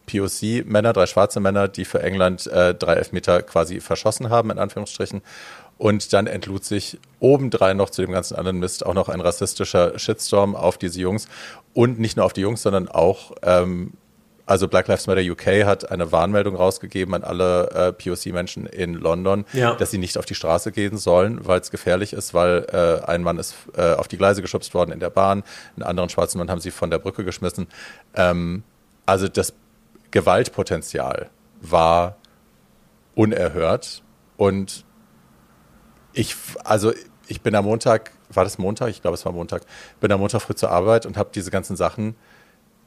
POC-Männer, drei schwarze Männer, die für England äh, drei Elfmeter quasi verschossen haben, in Anführungsstrichen. Und dann entlud sich obendrein noch zu dem ganzen anderen Mist auch noch ein rassistischer Shitstorm auf diese Jungs. Und nicht nur auf die Jungs, sondern auch, ähm, also Black Lives Matter UK hat eine Warnmeldung rausgegeben an alle äh, POC-Menschen in London, ja. dass sie nicht auf die Straße gehen sollen, weil es gefährlich ist, weil äh, ein Mann ist äh, auf die Gleise geschubst worden in der Bahn, einen anderen schwarzen Mann haben sie von der Brücke geschmissen. Ähm, also das Gewaltpotenzial war unerhört und ich, also ich bin am Montag, war das Montag? Ich glaube, es war Montag, bin am Montag früh zur Arbeit und habe diese ganzen Sachen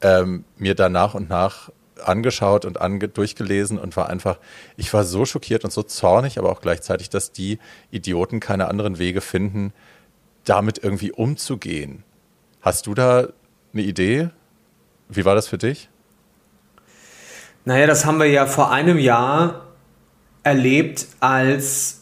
ähm, mir dann nach und nach angeschaut und ange durchgelesen und war einfach, ich war so schockiert und so zornig, aber auch gleichzeitig, dass die Idioten keine anderen Wege finden, damit irgendwie umzugehen. Hast du da eine Idee? Wie war das für dich? Naja, das haben wir ja vor einem Jahr erlebt, als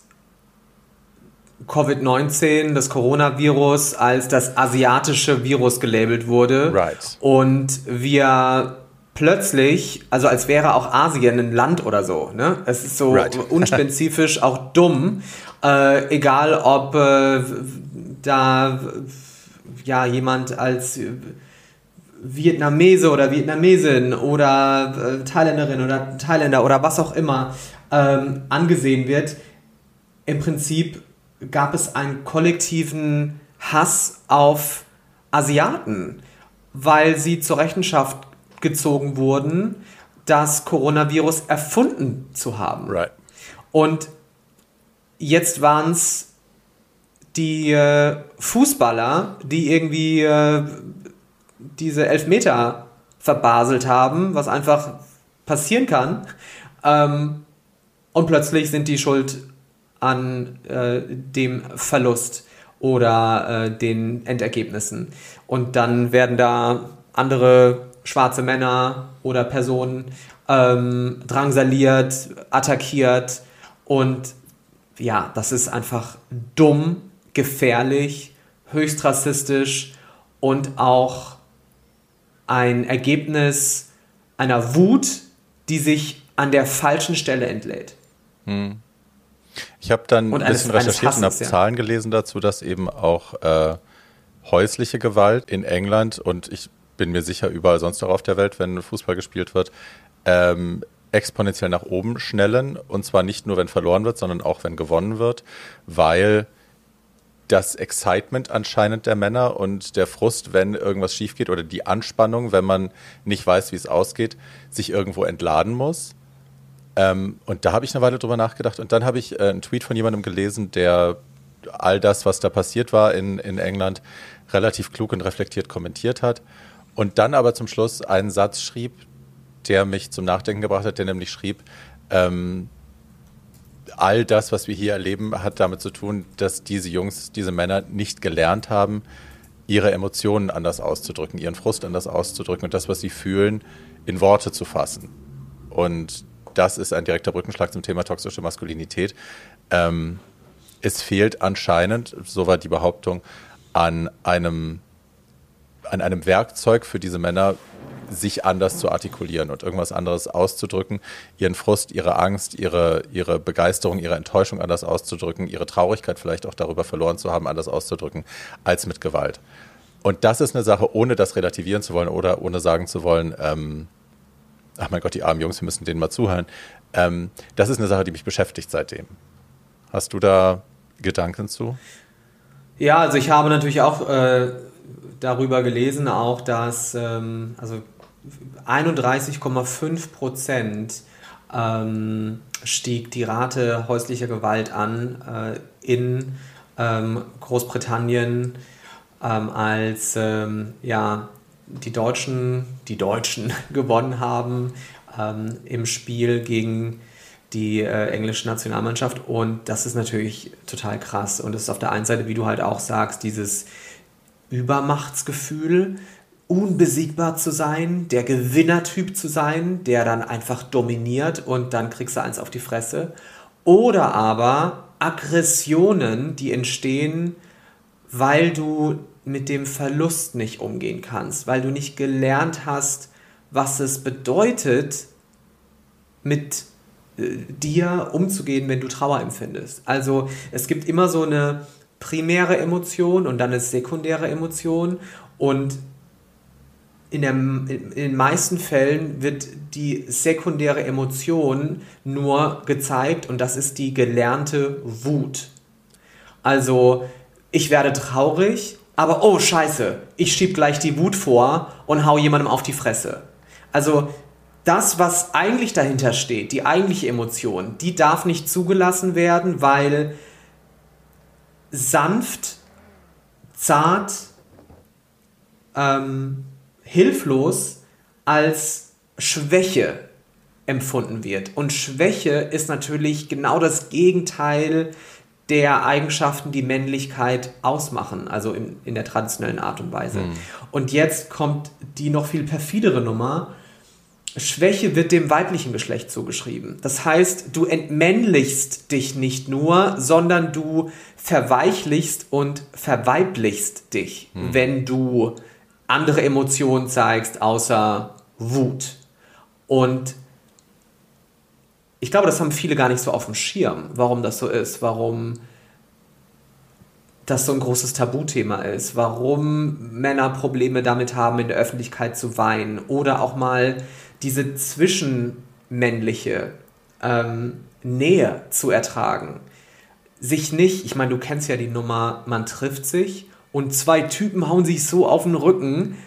Covid-19, das Coronavirus, als das asiatische Virus gelabelt wurde. Right. Und wir plötzlich, also als wäre auch Asien ein Land oder so. Ne? Es ist so right. unspezifisch, auch dumm. Äh, egal, ob äh, da ja jemand als Vietnamese oder Vietnamesin oder äh, Thailänderin oder Thailänder oder was auch immer ähm, angesehen wird. Im Prinzip gab es einen kollektiven Hass auf Asiaten, weil sie zur Rechenschaft gezogen wurden, das Coronavirus erfunden zu haben. Right. Und jetzt waren es die äh, Fußballer, die irgendwie äh, diese Elfmeter verbaselt haben, was einfach passieren kann. Ähm, und plötzlich sind die schuld an äh, dem Verlust oder äh, den Endergebnissen. Und dann werden da andere schwarze Männer oder Personen ähm, drangsaliert, attackiert und ja, das ist einfach dumm, gefährlich, höchst rassistisch und auch ein Ergebnis einer Wut, die sich an der falschen Stelle entlädt. Hm. Ich habe dann und ein bisschen recherchiert und habe ja. Zahlen gelesen dazu, dass eben auch äh, häusliche Gewalt in England und ich bin mir sicher überall sonst auch auf der Welt, wenn Fußball gespielt wird, ähm, exponentiell nach oben schnellen. Und zwar nicht nur, wenn verloren wird, sondern auch, wenn gewonnen wird, weil das Excitement anscheinend der Männer und der Frust, wenn irgendwas schief geht oder die Anspannung, wenn man nicht weiß, wie es ausgeht, sich irgendwo entladen muss. Ähm, und da habe ich eine Weile drüber nachgedacht und dann habe ich äh, einen Tweet von jemandem gelesen, der all das, was da passiert war in, in England, relativ klug und reflektiert kommentiert hat. Und dann aber zum Schluss einen Satz schrieb, der mich zum Nachdenken gebracht hat, der nämlich schrieb, ähm, all das, was wir hier erleben, hat damit zu tun, dass diese Jungs, diese Männer nicht gelernt haben, ihre Emotionen anders auszudrücken, ihren Frust anders auszudrücken und das, was sie fühlen, in Worte zu fassen. Und das ist ein direkter Brückenschlag zum Thema toxische Maskulinität. Ähm, es fehlt anscheinend, so war die Behauptung, an einem, an einem Werkzeug für diese Männer, sich anders zu artikulieren und irgendwas anderes auszudrücken, ihren Frust, ihre Angst, ihre, ihre Begeisterung, ihre Enttäuschung anders auszudrücken, ihre Traurigkeit vielleicht auch darüber verloren zu haben, anders auszudrücken, als mit Gewalt. Und das ist eine Sache, ohne das relativieren zu wollen oder ohne sagen zu wollen, ähm, ach mein Gott, die armen Jungs, wir müssen denen mal zuhören. Ähm, das ist eine Sache, die mich beschäftigt seitdem. Hast du da Gedanken zu? Ja, also ich habe natürlich auch äh, darüber gelesen auch, dass ähm, also 31,5 Prozent ähm, stieg die Rate häuslicher Gewalt an äh, in ähm, Großbritannien, ähm, als ähm, ja, die Deutschen, die Deutschen gewonnen haben ähm, im Spiel gegen die äh, englische Nationalmannschaft. Und das ist natürlich total krass. Und es ist auf der einen Seite, wie du halt auch sagst, dieses Übermachtsgefühl, unbesiegbar zu sein, der Gewinnertyp zu sein, der dann einfach dominiert und dann kriegst du eins auf die Fresse. Oder aber Aggressionen, die entstehen, weil du mit dem Verlust nicht umgehen kannst, weil du nicht gelernt hast, was es bedeutet, mit äh, dir umzugehen, wenn du Trauer empfindest. Also es gibt immer so eine primäre Emotion und dann eine sekundäre Emotion und in, der, in den meisten Fällen wird die sekundäre Emotion nur gezeigt und das ist die gelernte Wut. Also ich werde traurig, aber oh scheiße, ich schieb gleich die Wut vor und hau jemandem auf die Fresse. Also das, was eigentlich dahinter steht, die eigentliche Emotion, die darf nicht zugelassen werden, weil sanft, zart, ähm, hilflos als Schwäche empfunden wird. Und Schwäche ist natürlich genau das Gegenteil der Eigenschaften, die Männlichkeit ausmachen, also in, in der traditionellen Art und Weise. Mhm. Und jetzt kommt die noch viel perfidere Nummer. Schwäche wird dem weiblichen Geschlecht zugeschrieben. Das heißt, du entmännlichst dich nicht nur, sondern du verweichlichst und verweiblichst dich, mhm. wenn du andere Emotionen zeigst, außer Wut. Und ich glaube, das haben viele gar nicht so auf dem Schirm, warum das so ist, warum das so ein großes Tabuthema ist, warum Männer Probleme damit haben, in der Öffentlichkeit zu weinen oder auch mal diese zwischenmännliche ähm, Nähe zu ertragen. Sich nicht, ich meine, du kennst ja die Nummer, man trifft sich und zwei Typen hauen sich so auf den Rücken,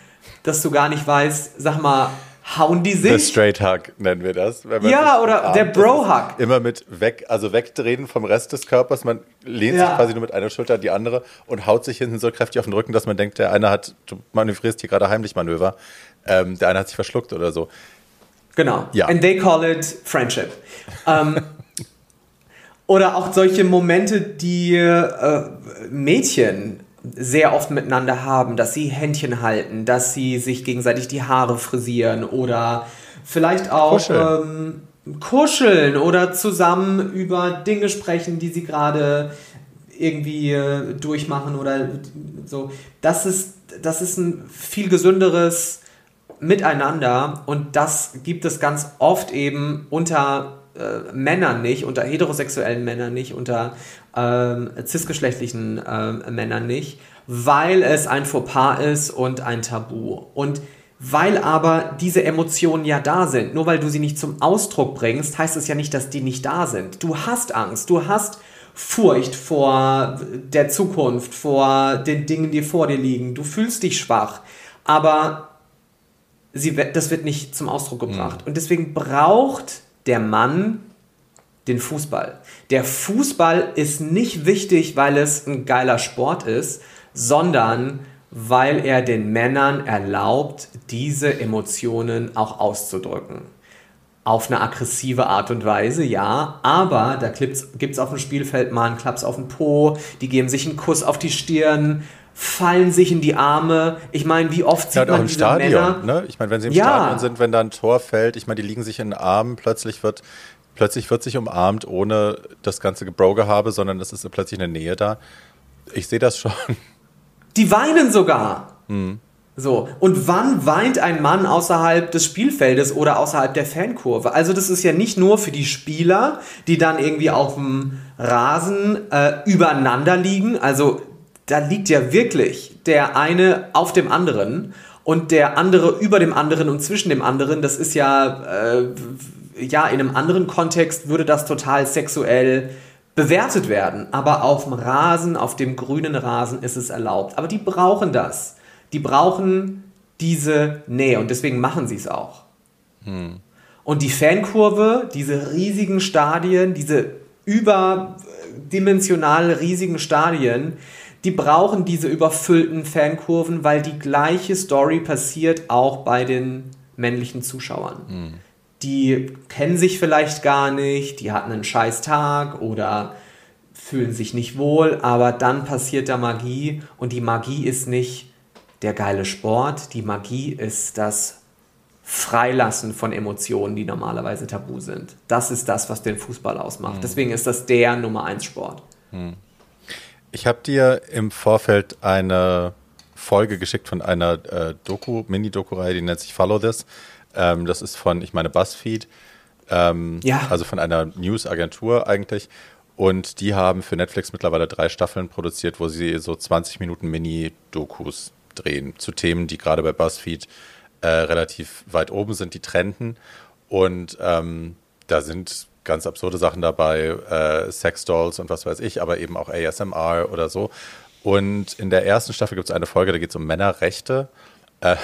dass du gar nicht weißt, sag mal, hauen die sich? Der Straight Hug nennen wir das. ja, oder der Bro Hug. Immer mit weg, also wegdrehen vom Rest des Körpers. Man lehnt ja. sich quasi nur mit einer Schulter an die andere und haut sich hinten so kräftig auf den Rücken, dass man denkt, der eine hat, du manövrierst hier gerade heimlich Manöver. Ähm, der eine hat sich verschluckt oder so. Genau. Ja. And they call it friendship. ähm, oder auch solche Momente, die äh, Mädchen sehr oft miteinander haben, dass sie Händchen halten, dass sie sich gegenseitig die Haare frisieren oder vielleicht auch kuscheln, ähm, kuscheln oder zusammen über Dinge sprechen, die sie gerade irgendwie äh, durchmachen oder so. Das ist, das ist ein viel gesünderes Miteinander und das gibt es ganz oft eben unter äh, Männern nicht, unter heterosexuellen Männern nicht, unter ähm, cisgeschlechtlichen äh, Männern nicht, weil es ein Fauxpas ist und ein Tabu. Und weil aber diese Emotionen ja da sind, nur weil du sie nicht zum Ausdruck bringst, heißt es ja nicht, dass die nicht da sind. Du hast Angst, du hast Furcht vor der Zukunft, vor den Dingen, die vor dir liegen. Du fühlst dich schwach, aber sie, das wird nicht zum Ausdruck gebracht. Mhm. Und deswegen braucht der Mann den Fußball. Der Fußball ist nicht wichtig, weil es ein geiler Sport ist, sondern weil er den Männern erlaubt, diese Emotionen auch auszudrücken. Auf eine aggressive Art und Weise, ja, aber da gibt es auf dem Spielfeld mal einen Klaps auf den Po, die geben sich einen Kuss auf die Stirn, fallen sich in die Arme. Ich meine, wie oft sieht ja, man diese Stadion, Männer? Ne? Ich meine, wenn sie im ja. Stadion sind, wenn da ein Tor fällt, ich meine, die liegen sich in den Armen, plötzlich wird plötzlich wird sich umarmt, ohne das ganze Gebroge habe, sondern es ist plötzlich eine Nähe da. Ich sehe das schon. Die weinen sogar. Hm. So, und wann weint ein Mann außerhalb des Spielfeldes oder außerhalb der Fankurve? Also das ist ja nicht nur für die Spieler, die dann irgendwie auf dem Rasen äh, übereinander liegen. Also da liegt ja wirklich der eine auf dem anderen und der andere über dem anderen und zwischen dem anderen. Das ist ja, äh, ja, in einem anderen Kontext würde das total sexuell bewertet werden. Aber auf dem Rasen, auf dem grünen Rasen ist es erlaubt. Aber die brauchen das. Die brauchen diese Nähe und deswegen machen sie es auch. Hm. Und die Fankurve, diese riesigen Stadien, diese überdimensional riesigen Stadien, die brauchen diese überfüllten Fankurven, weil die gleiche Story passiert auch bei den männlichen Zuschauern. Mhm. Die kennen sich vielleicht gar nicht, die hatten einen scheiß Tag oder fühlen sich nicht wohl, aber dann passiert da Magie und die Magie ist nicht der geile Sport, die Magie ist das Freilassen von Emotionen, die normalerweise tabu sind. Das ist das, was den Fußball ausmacht. Mhm. Deswegen ist das der Nummer 1 Sport. Mhm. Ich habe dir im Vorfeld eine Folge geschickt von einer äh, Doku, Mini-Doku-Reihe, die nennt sich Follow This. Ähm, das ist von, ich meine, BuzzFeed. Ähm, ja. Also von einer News-Agentur eigentlich. Und die haben für Netflix mittlerweile drei Staffeln produziert, wo sie so 20 Minuten Mini-Dokus drehen zu Themen, die gerade bei BuzzFeed äh, relativ weit oben sind, die trenden. Und ähm, da sind ganz absurde Sachen dabei, äh, Sexdolls und was weiß ich, aber eben auch ASMR oder so. Und in der ersten Staffel gibt es eine Folge, da geht es um Männerrechte. Äh,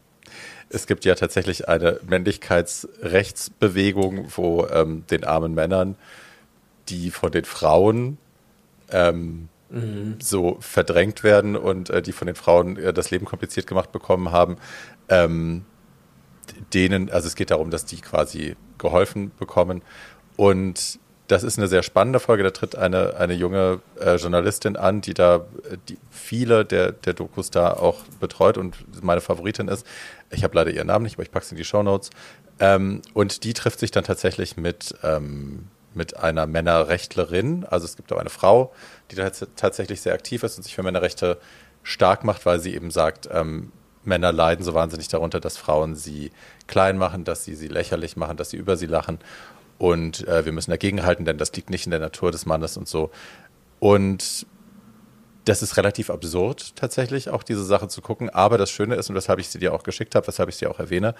es gibt ja tatsächlich eine Männlichkeitsrechtsbewegung, wo ähm, den armen Männern, die von den Frauen ähm, mhm. so verdrängt werden und äh, die von den Frauen äh, das Leben kompliziert gemacht bekommen haben, ähm, denen, also es geht darum, dass die quasi geholfen bekommen. Und das ist eine sehr spannende Folge. Da tritt eine, eine junge äh, Journalistin an, die da die viele der, der Dokus da auch betreut und meine Favoritin ist. Ich habe leider ihren Namen nicht, aber ich packe sie in die Show Notes. Ähm, und die trifft sich dann tatsächlich mit, ähm, mit einer Männerrechtlerin. Also es gibt auch eine Frau, die da tatsächlich sehr aktiv ist und sich für Männerrechte stark macht, weil sie eben sagt, ähm, Männer leiden so wahnsinnig darunter, dass Frauen sie klein machen, dass sie sie lächerlich machen, dass sie über sie lachen und äh, wir müssen dagegenhalten, denn das liegt nicht in der Natur des Mannes und so. Und das ist relativ absurd tatsächlich, auch diese Sache zu gucken. Aber das Schöne ist, und weshalb ich sie dir auch geschickt habe, weshalb ich sie auch erwähne,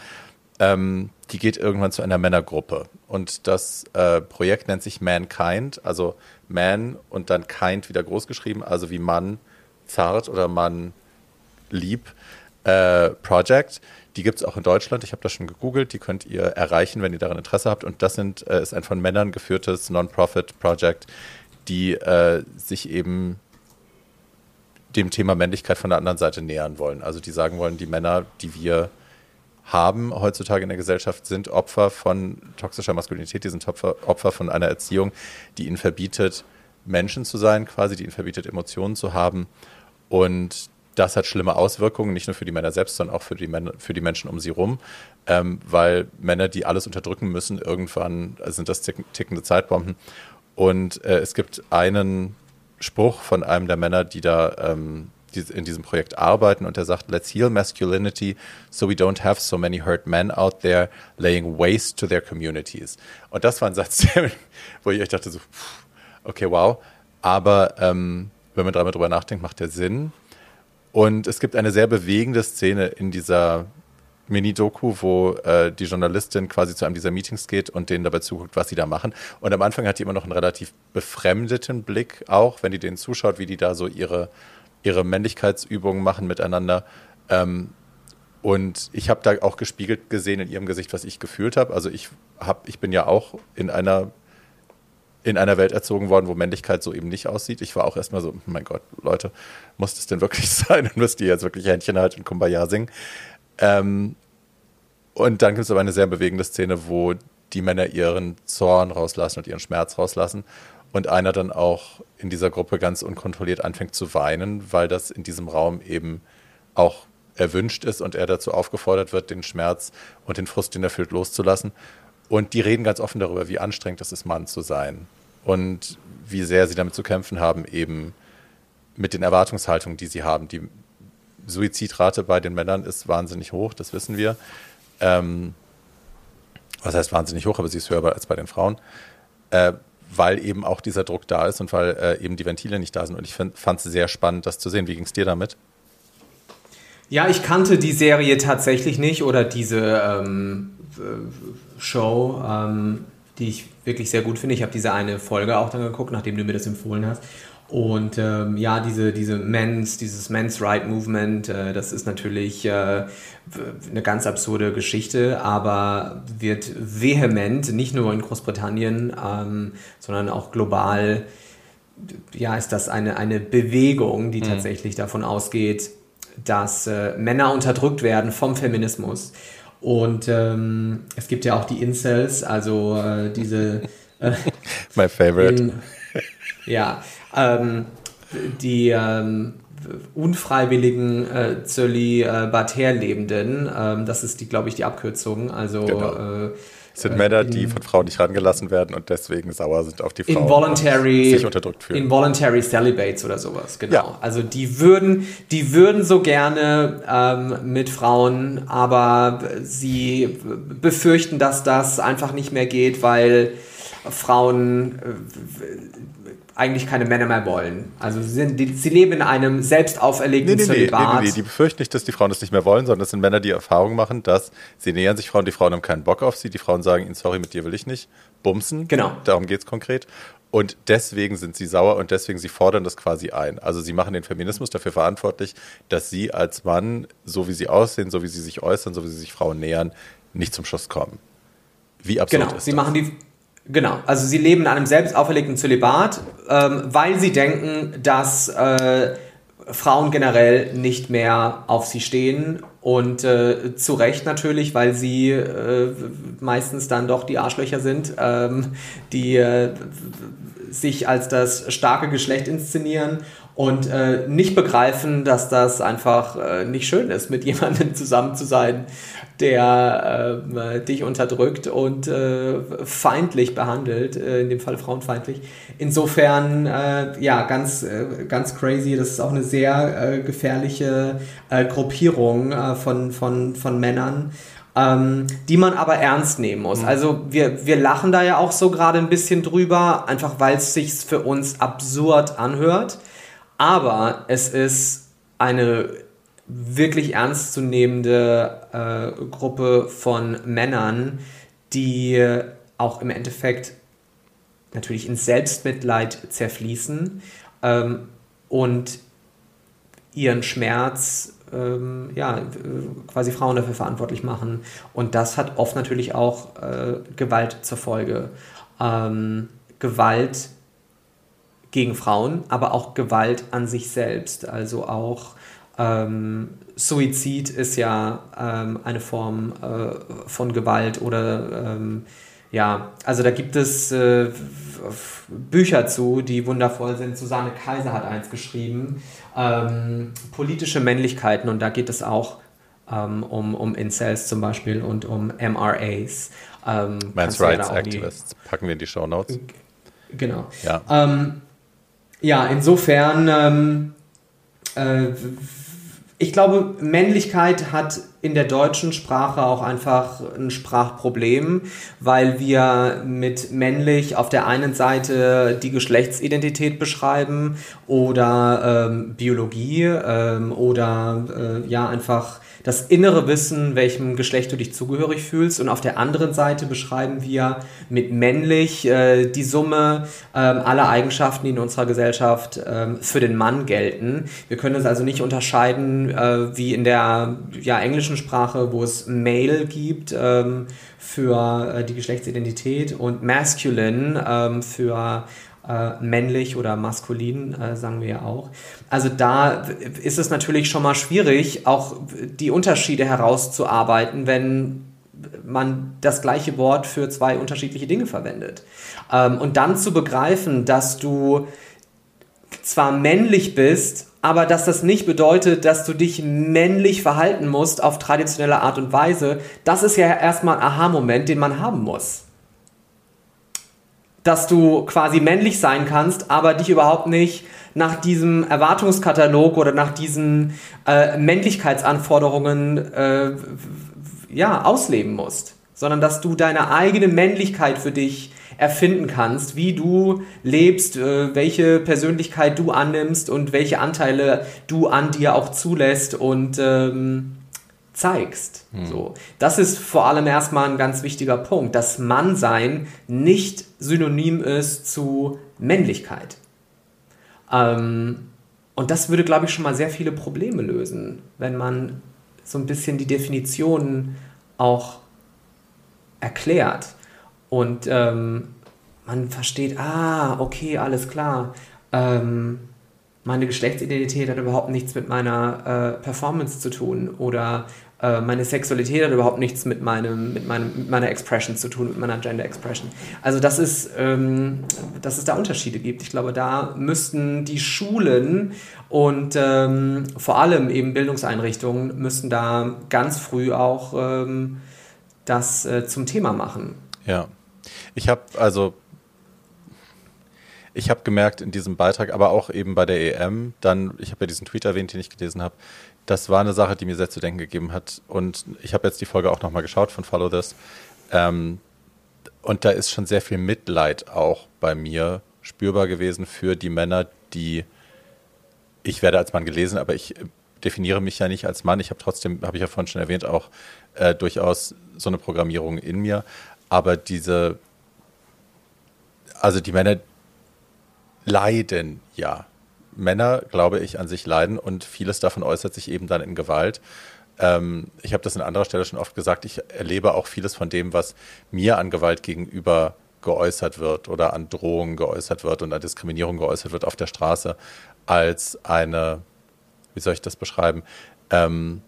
ähm, die geht irgendwann zu einer Männergruppe. Und das äh, Projekt nennt sich Mankind, also Man und dann Kind wieder groß geschrieben, also wie Mann zart oder Mann lieb äh, Project. Die gibt es auch in Deutschland. Ich habe das schon gegoogelt. Die könnt ihr erreichen, wenn ihr daran Interesse habt. Und das sind, äh, ist ein von Männern geführtes Non-Profit-Project, die äh, sich eben dem Thema Männlichkeit von der anderen Seite nähern wollen. Also die sagen wollen, die Männer, die wir haben heutzutage in der Gesellschaft, sind Opfer von toxischer Maskulinität, die sind Opfer, Opfer von einer Erziehung, die ihnen verbietet, Menschen zu sein, quasi, die ihnen verbietet, Emotionen zu haben. Und das hat schlimme Auswirkungen, nicht nur für die Männer selbst, sondern auch für die, Männer, für die Menschen um sie rum, ähm, weil Männer, die alles unterdrücken müssen, irgendwann sind das tickende Zeitbomben. Und äh, es gibt einen Spruch von einem der Männer, die da ähm, die in diesem Projekt arbeiten und der sagt, let's heal masculinity so we don't have so many hurt men out there laying waste to their communities. Und das war ein Satz, wo ich dachte so, okay, wow. Aber ähm, wenn man darüber nachdenkt, macht der Sinn. Und es gibt eine sehr bewegende Szene in dieser Mini-Doku, wo äh, die Journalistin quasi zu einem dieser Meetings geht und denen dabei zuguckt, was sie da machen. Und am Anfang hat die immer noch einen relativ befremdeten Blick, auch wenn die denen zuschaut, wie die da so ihre, ihre Männlichkeitsübungen machen miteinander. Ähm, und ich habe da auch gespiegelt gesehen in ihrem Gesicht, was ich gefühlt habe. Also ich hab, ich bin ja auch in einer in einer Welt erzogen worden, wo Männlichkeit so eben nicht aussieht. Ich war auch erstmal so, mein Gott, Leute, muss das denn wirklich sein? Und müsst ihr jetzt wirklich Händchen halten und Kumbaya singen? Ähm, und dann gibt es aber eine sehr bewegende Szene, wo die Männer ihren Zorn rauslassen und ihren Schmerz rauslassen. Und einer dann auch in dieser Gruppe ganz unkontrolliert anfängt zu weinen, weil das in diesem Raum eben auch erwünscht ist und er dazu aufgefordert wird, den Schmerz und den Frust, den er fühlt, loszulassen. Und die reden ganz offen darüber, wie anstrengend es ist, Mann zu sein. Und wie sehr sie damit zu kämpfen haben, eben mit den Erwartungshaltungen, die sie haben. Die Suizidrate bei den Männern ist wahnsinnig hoch, das wissen wir. Ähm, was heißt wahnsinnig hoch, aber sie ist höher als bei den Frauen. Äh, weil eben auch dieser Druck da ist und weil äh, eben die Ventile nicht da sind. Und ich fand es sehr spannend, das zu sehen. Wie ging es dir damit? Ja, ich kannte die Serie tatsächlich nicht oder diese ähm, Show, ähm, die ich wirklich sehr gut finde. Ich habe diese eine Folge auch dann geguckt, nachdem du mir das empfohlen hast. Und ähm, ja, diese, diese Men's, dieses Men's Right Movement, äh, das ist natürlich äh, eine ganz absurde Geschichte, aber wird vehement, nicht nur in Großbritannien, ähm, sondern auch global, ja, ist das eine, eine Bewegung, die mhm. tatsächlich davon ausgeht, dass äh, Männer unterdrückt werden vom Feminismus. Und ähm, es gibt ja auch die Incels, also äh, diese. Äh, My favorite. In, ja, ähm, die ähm, unfreiwilligen äh, Zölibatär-Lebenden, ähm, das ist die, glaube ich, die Abkürzung. Also genau. äh, sind Männer, die von Frauen nicht rangelassen werden und deswegen sauer sind auf die Frauen. Involuntary, sich unterdrückt fühlen. Involuntary Celibates oder sowas, genau. Ja. Also die würden, die würden so gerne ähm, mit Frauen, aber sie befürchten, dass das einfach nicht mehr geht, weil Frauen äh, eigentlich keine Männer mehr wollen. Also sie, sind, die, sie leben in einem selbst auferlegten nee, nee, Zölibat. Nee, nee, nee, die befürchten nicht, dass die Frauen das nicht mehr wollen, sondern das sind Männer, die Erfahrung machen, dass sie nähern sich Frauen, die Frauen haben keinen Bock auf sie, die Frauen sagen ihnen, sorry, mit dir will ich nicht, bumsen. Genau. Darum geht es konkret. Und deswegen sind sie sauer und deswegen sie fordern das quasi ein. Also sie machen den Feminismus dafür verantwortlich, dass sie als Mann, so wie sie aussehen, so wie sie sich äußern, so wie sie sich Frauen nähern, nicht zum Schuss kommen. Wie absurd genau, ist sie das? machen die Genau, also sie leben in einem selbst auferlegten Zölibat, ähm, weil sie denken, dass äh, Frauen generell nicht mehr auf sie stehen und äh, zu Recht natürlich, weil sie äh, meistens dann doch die Arschlöcher sind, ähm, die äh, sich als das starke Geschlecht inszenieren und äh, nicht begreifen, dass das einfach äh, nicht schön ist, mit jemandem zusammen zu sein, der äh, dich unterdrückt und äh, feindlich behandelt, äh, in dem Fall frauenfeindlich. Insofern, äh, ja, ganz, ganz crazy. Das ist auch eine sehr gefährliche Gruppierung von, von, von Männern. Ähm, die man aber ernst nehmen muss. Mhm. Also wir, wir lachen da ja auch so gerade ein bisschen drüber, einfach weil es sich für uns absurd anhört. Aber es ist eine wirklich ernstzunehmende äh, Gruppe von Männern, die auch im Endeffekt natürlich in Selbstmitleid zerfließen ähm, und ihren Schmerz ähm, ja, quasi Frauen dafür verantwortlich machen. Und das hat oft natürlich auch äh, Gewalt zur Folge. Ähm, Gewalt gegen Frauen, aber auch Gewalt an sich selbst. Also auch ähm, Suizid ist ja ähm, eine Form äh, von Gewalt oder ähm, ja, also da gibt es äh, Bücher zu, die wundervoll sind. Susanne Kaiser hat eins geschrieben, ähm, politische Männlichkeiten und da geht es auch ähm, um, um Incels zum Beispiel und um MRAs. Ähm, Men's Rights Activists. Packen wir in die Show Notes. Genau. Ja. Ähm, ja, insofern, ähm, äh, ich glaube, Männlichkeit hat in der deutschen Sprache auch einfach ein Sprachproblem, weil wir mit männlich auf der einen Seite die Geschlechtsidentität beschreiben oder ähm, Biologie ähm, oder äh, ja einfach das innere Wissen, welchem Geschlecht du dich zugehörig fühlst. Und auf der anderen Seite beschreiben wir mit männlich äh, die Summe äh, aller Eigenschaften, die in unserer Gesellschaft äh, für den Mann gelten. Wir können es also nicht unterscheiden äh, wie in der ja, englischen Sprache, wo es Male gibt ähm, für äh, die Geschlechtsidentität und Masculine ähm, für äh, männlich oder maskulin, äh, sagen wir ja auch. Also da ist es natürlich schon mal schwierig, auch die Unterschiede herauszuarbeiten, wenn man das gleiche Wort für zwei unterschiedliche Dinge verwendet. Ähm, und dann zu begreifen, dass du zwar männlich bist, aber dass das nicht bedeutet, dass du dich männlich verhalten musst auf traditionelle Art und Weise, das ist ja erstmal ein Aha-Moment, den man haben muss dass du quasi männlich sein kannst, aber dich überhaupt nicht nach diesem Erwartungskatalog oder nach diesen äh, Männlichkeitsanforderungen äh, ja, ausleben musst, sondern dass du deine eigene Männlichkeit für dich erfinden kannst, wie du lebst, äh, welche Persönlichkeit du annimmst und welche Anteile du an dir auch zulässt und ähm, zeigst. Hm. So. Das ist vor allem erstmal ein ganz wichtiger Punkt, dass Mannsein nicht synonym ist zu Männlichkeit. Ähm, und das würde, glaube ich, schon mal sehr viele Probleme lösen, wenn man so ein bisschen die Definitionen auch erklärt und ähm, man versteht, ah, okay, alles klar. Ähm, meine Geschlechtsidentität hat überhaupt nichts mit meiner äh, Performance zu tun oder äh, meine Sexualität hat überhaupt nichts mit, meinem, mit, meinem, mit meiner Expression zu tun, mit meiner Gender Expression. Also das ist, ähm, dass es da Unterschiede gibt. Ich glaube, da müssten die Schulen und ähm, vor allem eben Bildungseinrichtungen müssten da ganz früh auch ähm, das äh, zum Thema machen. Ja, ich habe also ich habe gemerkt in diesem Beitrag, aber auch eben bei der EM, dann, ich habe ja diesen Tweet erwähnt, den ich gelesen habe, das war eine Sache, die mir sehr zu denken gegeben hat. Und ich habe jetzt die Folge auch nochmal geschaut von Follow This. Ähm, und da ist schon sehr viel Mitleid auch bei mir spürbar gewesen für die Männer, die ich werde als Mann gelesen, aber ich definiere mich ja nicht als Mann. Ich habe trotzdem, habe ich ja vorhin schon erwähnt, auch äh, durchaus so eine Programmierung in mir. Aber diese, also die Männer, leiden ja. Männer, glaube ich, an sich leiden und vieles davon äußert sich eben dann in Gewalt. Ähm, ich habe das an anderer Stelle schon oft gesagt, ich erlebe auch vieles von dem, was mir an Gewalt gegenüber geäußert wird oder an Drohungen geäußert wird und an Diskriminierung geäußert wird auf der Straße, als eine, wie soll ich das beschreiben? Ähm,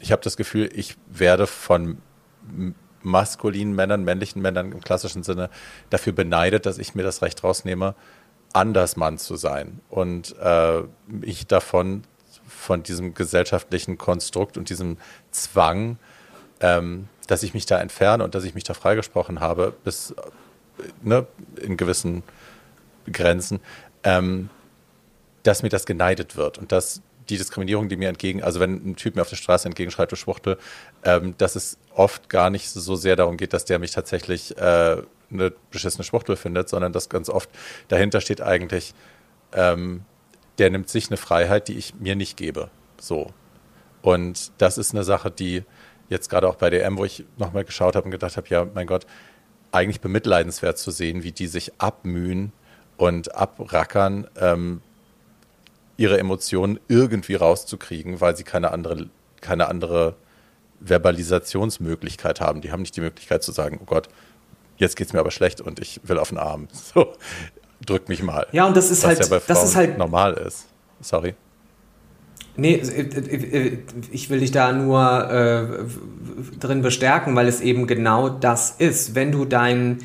ich habe das Gefühl, ich werde von maskulinen Männern, männlichen Männern im klassischen Sinne dafür beneidet, dass ich mir das Recht rausnehme, Andersmann zu sein. Und äh, ich davon, von diesem gesellschaftlichen Konstrukt und diesem Zwang, ähm, dass ich mich da entferne und dass ich mich da freigesprochen habe, bis ne, in gewissen Grenzen, ähm, dass mir das geneidet wird und dass die Diskriminierung, die mir entgegen, also wenn ein Typ mir auf der Straße entgegenschreit, du Schwuchtel, ähm, dass es oft gar nicht so sehr darum geht, dass der mich tatsächlich äh, eine beschissene Schwuchtel findet, sondern dass ganz oft dahinter steht eigentlich, ähm, der nimmt sich eine Freiheit, die ich mir nicht gebe. So. Und das ist eine Sache, die jetzt gerade auch bei DM, wo ich nochmal geschaut habe und gedacht habe, ja, mein Gott, eigentlich bemitleidenswert zu sehen, wie die sich abmühen und abrackern, ähm, ihre Emotionen irgendwie rauszukriegen, weil sie keine andere, keine andere Verbalisationsmöglichkeit haben. Die haben nicht die Möglichkeit zu sagen, oh Gott, jetzt geht es mir aber schlecht und ich will auf den Arm. So, drück mich mal. Ja, und das ist was halt, ja das ist halt normal ist. Sorry. Nee, äh, äh, äh, ich will dich da nur äh, drin bestärken, weil es eben genau das ist. Wenn du dein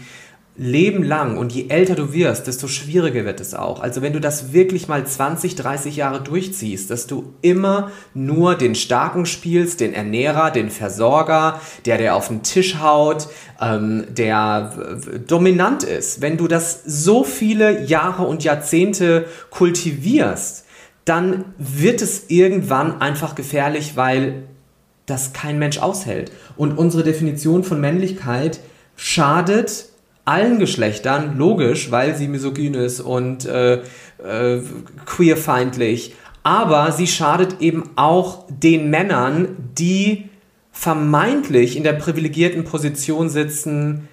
Leben lang und je älter du wirst, desto schwieriger wird es auch. Also wenn du das wirklich mal 20, 30 Jahre durchziehst, dass du immer nur den Starken spielst, den Ernährer, den Versorger, der, der auf den Tisch haut, ähm, der dominant ist. Wenn du das so viele Jahre und Jahrzehnte kultivierst, dann wird es irgendwann einfach gefährlich, weil das kein Mensch aushält. Und unsere Definition von Männlichkeit schadet allen Geschlechtern, logisch, weil sie misogyn ist und äh, äh, queerfeindlich, aber sie schadet eben auch den Männern, die vermeintlich in der privilegierten Position sitzen,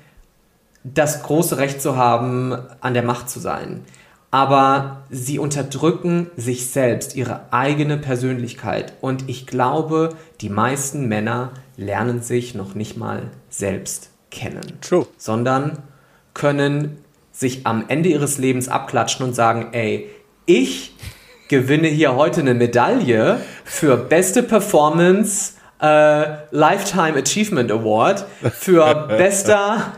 das große Recht zu haben, an der Macht zu sein. Aber sie unterdrücken sich selbst, ihre eigene Persönlichkeit. Und ich glaube, die meisten Männer lernen sich noch nicht mal selbst kennen. True. Sondern können sich am Ende ihres Lebens abklatschen und sagen, ey, ich gewinne hier heute eine Medaille für beste Performance äh, Lifetime Achievement Award für bester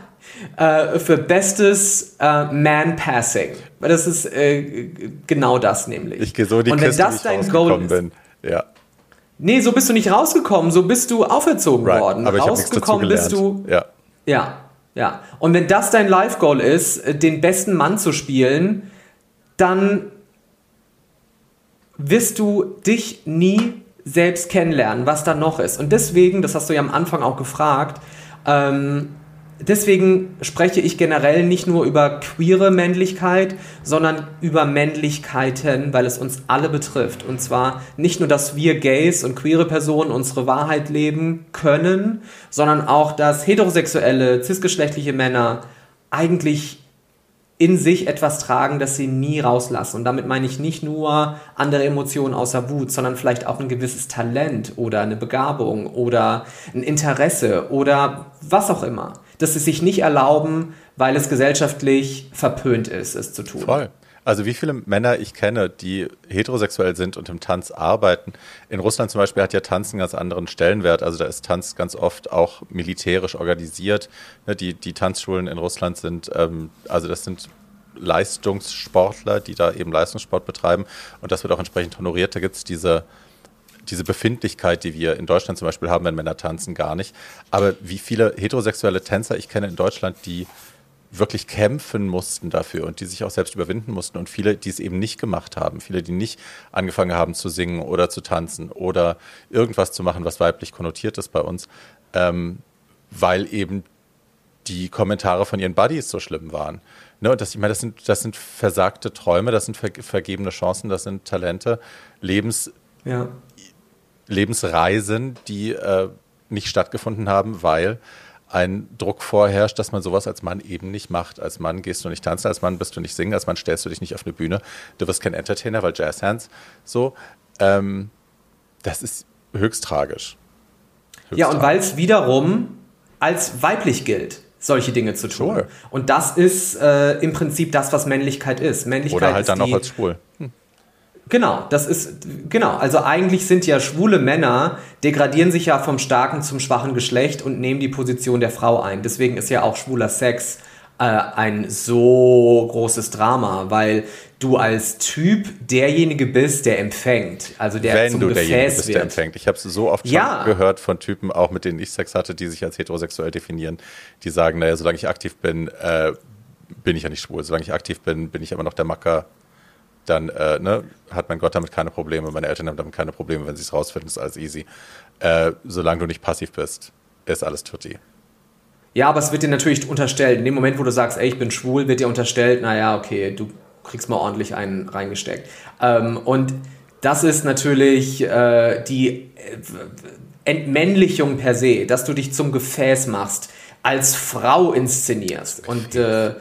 äh, für bestes äh, Man Passing. Das ist äh, genau das nämlich. Ich gehe so die Und wenn Kiste, das dein Goal ist, bin. Ja. Nee, so bist du nicht rausgekommen, so bist du auferzogen Right. worden. Aber ich rausgekommen bist du ja. ja, ja. Und wenn das dein Life-Goal ist, äh, den besten Mann zu spielen, dann wirst du dich nie selbst kennenlernen, was da noch ist. Und deswegen, das hast du ja am Anfang auch gefragt, ähm, deswegen spreche ich generell nicht nur über queere Männlichkeit, sondern über Männlichkeiten, weil es uns alle betrifft. Und zwar nicht nur, dass wir Gays und queere Personen unsere Wahrheit leben können, sondern auch, dass heterosexuelle, cisgeschlechtliche Männer eigentlich in sich etwas tragen, das sie nie rauslassen. Und damit meine ich nicht nur andere Emotionen außer Wut, sondern vielleicht auch ein gewisses Talent oder eine Begabung oder ein Interesse oder was auch immer. Dass sie sich nicht erlauben, weil es gesellschaftlich verpönt ist, es zu tun. Voll. Also wie viele Männer ich kenne, die heterosexuell sind und im Tanz arbeiten. In Russland zum Beispiel hat ja Tanz einen ganz anderen Stellenwert. Also da ist Tanz ganz oft auch militärisch organisiert. Ne, die, die Tanzschulen in Russland sind, ähm, also das sind Leistungssportler, die da eben Leistungssport betreiben und das wird auch entsprechend honoriert. Da gibt es diese, diese Befindlichkeit, die wir in Deutschland zum Beispiel haben, wenn Männer tanzen, gar nicht. Aber wie viele heterosexuelle Tänzer ich kenne in Deutschland, die wirklich kämpfen mussten dafür und die sich auch selbst überwinden mussten und viele, die es eben nicht gemacht haben, viele, die nicht angefangen haben zu singen oder zu tanzen oder irgendwas zu machen, was weiblich konnotiert ist bei uns, ähm, weil eben die Kommentare von ihren Buddies so schlimm waren. Ne, und das, ich meine, das sind, das sind versagte Träume, das sind ver vergebene Chancen, das sind Talente, Lebens, ja. Lebensreisen, die äh, nicht stattgefunden haben, weil ein Druck vorherrscht, dass man sowas als Mann eben nicht macht. Als Mann gehst du nicht tanzen, als Mann bist du nicht singen, als Mann stellst du dich nicht auf eine Bühne. Du wirst kein Entertainer, weil Jazzhands so. Ähm, das ist höchst tragisch. Höchst ja, und weil es wiederum als weiblich gilt solche Dinge zu tun. Sure. Und das ist äh, im Prinzip das, was Männlichkeit ist. Männlichkeit Oder halt dann auch als schwul. Hm. Genau, das ist, genau. Also eigentlich sind ja schwule Männer, degradieren sich ja vom starken zum schwachen Geschlecht und nehmen die Position der Frau ein. Deswegen ist ja auch schwuler Sex äh, ein so großes Drama, weil du als Typ derjenige bist, der empfängt. Also der Wenn du Gefäß derjenige bist, wird. der empfängt. Ich habe es so oft ja. schon gehört von Typen, auch mit denen ich Sex hatte, die sich als heterosexuell definieren, die sagen, naja, solange ich aktiv bin, äh, bin ich ja nicht schwul. Solange ich aktiv bin, bin ich aber noch der Macker. Dann äh, ne, hat mein Gott damit keine Probleme, meine Eltern haben damit keine Probleme, wenn sie es rausfinden, ist alles easy. Äh, solange du nicht passiv bist, ist alles tutti. Ja, aber es wird dir natürlich unterstellt. In dem Moment, wo du sagst, ey, ich bin schwul, wird dir unterstellt, naja, okay, du kriegst mal ordentlich einen reingesteckt. Ähm, und das ist natürlich äh, die äh, Entmännlichung per se, dass du dich zum Gefäß machst, als Frau inszenierst. Und äh,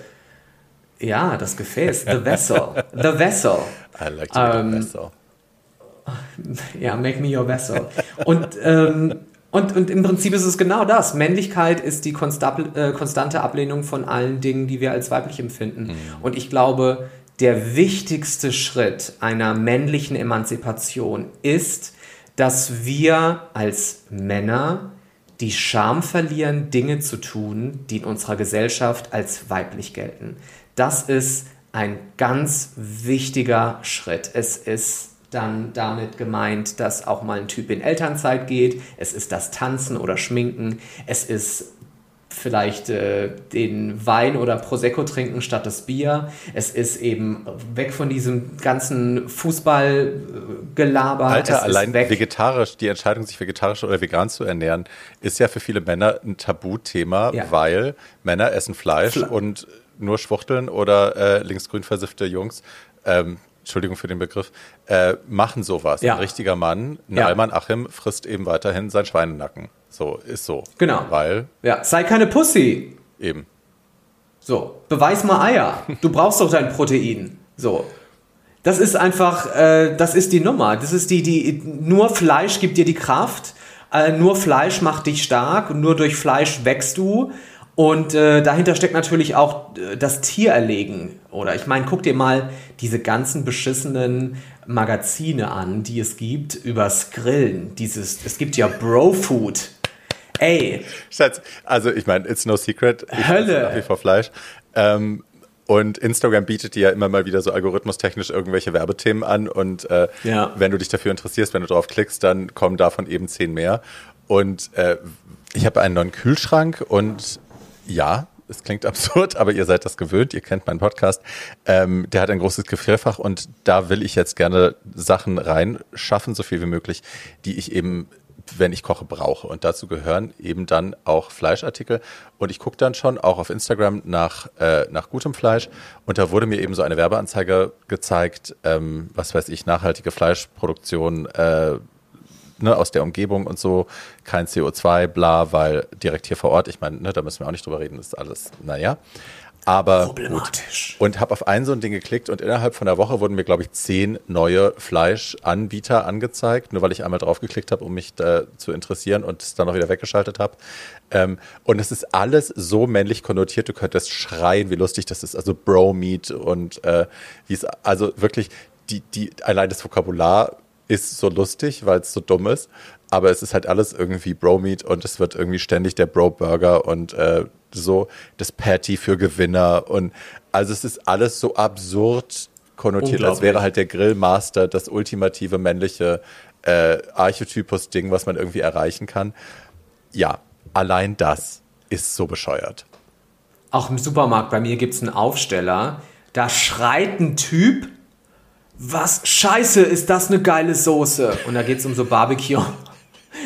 ja, das Gefäß, the vessel, the vessel. I like to ähm, vessel. Ja, make me your vessel. Und ähm, und, und im Prinzip ist es genau das. Männlichkeit ist die äh, konstante Ablehnung von allen Dingen, die wir als weiblich empfinden. Mhm. Und ich glaube, der wichtigste Schritt einer männlichen Emanzipation ist, dass wir als Männer die Scham verlieren, Dinge zu tun, die in unserer Gesellschaft als weiblich gelten. Das ist ein ganz wichtiger Schritt. Es ist dann damit gemeint, dass auch mal ein Typ in Elternzeit geht. Es ist das Tanzen oder Schminken. Es ist vielleicht äh, den Wein oder Prosecco trinken statt das Bier. Es ist eben weg von diesem ganzen Fußballgelaber. Alter, allein vegetarisch, die Entscheidung, sich vegetarisch oder vegan zu ernähren, ist ja für viele Männer ein Tabuthema, ja. weil Männer essen Fleisch Fle und nur schwuchteln oder äh, linksgrün versiffte Jungs ähm, Entschuldigung für den Begriff, äh, machen sowas. Ja. Ein richtiger Mann, ein ja. Alman Achim, frisst eben weiterhin sein Schweinenacken. So, ist so. Genau. Weil. Ja, sei keine Pussy. Eben. So, beweis mal Eier. Du brauchst doch dein Protein. So. Das ist einfach, äh, das ist die Nummer. Das ist die, die, nur Fleisch gibt dir die Kraft. Äh, nur Fleisch macht dich stark. Nur durch Fleisch wächst du. Und äh, dahinter steckt natürlich auch äh, das Tiererlegen. Oder ich meine, guck dir mal diese ganzen beschissenen Magazine an, die es gibt übers Grillen. Dieses, es gibt ja Bro-Food. Ey. Schatz, also ich meine, it's no secret. Ich Hölle. Nach wie vor Fleisch. Ähm, und Instagram bietet dir ja immer mal wieder so algorithmustechnisch irgendwelche Werbethemen an. Und äh, ja. wenn du dich dafür interessierst, wenn du drauf klickst, dann kommen davon eben zehn mehr. Und äh, ich habe einen neuen Kühlschrank und ja, es klingt absurd, aber ihr seid das gewöhnt, ihr kennt meinen Podcast. Ähm, der hat ein großes Gefrierfach und da will ich jetzt gerne Sachen reinschaffen, so viel wie möglich, die ich eben, wenn ich koche, brauche. Und dazu gehören eben dann auch Fleischartikel. Und ich gucke dann schon auch auf Instagram nach, äh, nach gutem Fleisch. Und da wurde mir eben so eine Werbeanzeige gezeigt, ähm, was weiß ich, nachhaltige Fleischproduktion, äh, ne, aus der Umgebung und so, kein CO2, bla, weil direkt hier vor Ort, ich meine, ne, da müssen wir auch nicht drüber reden, das ist alles, naja. Aber Problematisch. Gut. Und habe auf ein so ein Ding geklickt und innerhalb von einer Woche wurden mir, glaube ich, zehn neue Fleischanbieter angezeigt, nur weil ich einmal drauf geklickt habe, um mich da zu interessieren und es dann noch wieder weggeschaltet habe. Ähm, und es ist alles so männlich konnotiert, du könntest schreien, wie lustig das ist. Also Bro-Meat und äh, wie es, also wirklich, die, die, allein das Vokabular ist so lustig, weil es so dumm ist. Aber es ist halt alles irgendwie Bro-Meat und es wird irgendwie ständig der Bro-Burger und äh, so das Patty für Gewinner. Und also es ist alles so absurd konnotiert, als wäre halt der Grillmaster das ultimative männliche äh, Archetypus-Ding, was man irgendwie erreichen kann. Ja, allein das ist so bescheuert. Auch im Supermarkt, bei mir gibt es einen Aufsteller, da schreit ein Typ, was scheiße, ist das eine geile Soße? Und da geht es um so Barbecue.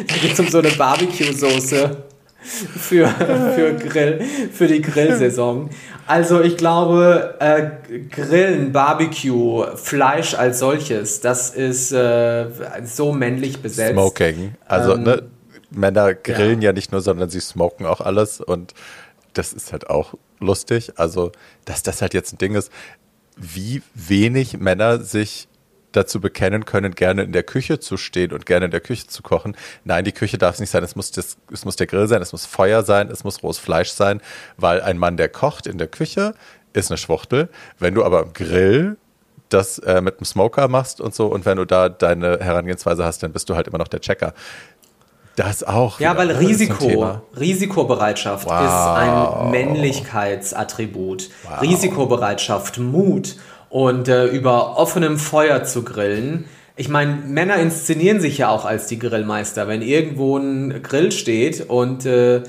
Da geht es um so eine Barbecue-Soße für, für, Grill, für die Grillsaison. Also ich glaube, äh, Grillen, Barbecue, Fleisch als solches, das ist äh, so männlich besetzt. Smoking. Also ähm, ne, Männer grillen ja. ja nicht nur, sondern sie smoken auch alles und das ist halt auch lustig. Also, dass das halt jetzt ein Ding ist, wie wenig Männer sich dazu bekennen können, gerne in der Küche zu stehen und gerne in der Küche zu kochen. Nein, die Küche darf es nicht sein. Es muss, das, es muss der Grill sein, es muss Feuer sein, es muss rohes Fleisch sein, weil ein Mann, der kocht in der Küche, ist eine Schwuchtel. Wenn du aber im Grill das äh, mit dem Smoker machst und so und wenn du da deine Herangehensweise hast, dann bist du halt immer noch der Checker. Das auch. Ja, weil Risiko, Risikobereitschaft wow. ist ein Männlichkeitsattribut. Wow. Risikobereitschaft, Mut und äh, über offenem Feuer zu grillen. Ich meine, Männer inszenieren sich ja auch als die Grillmeister. Wenn irgendwo ein Grill steht und äh,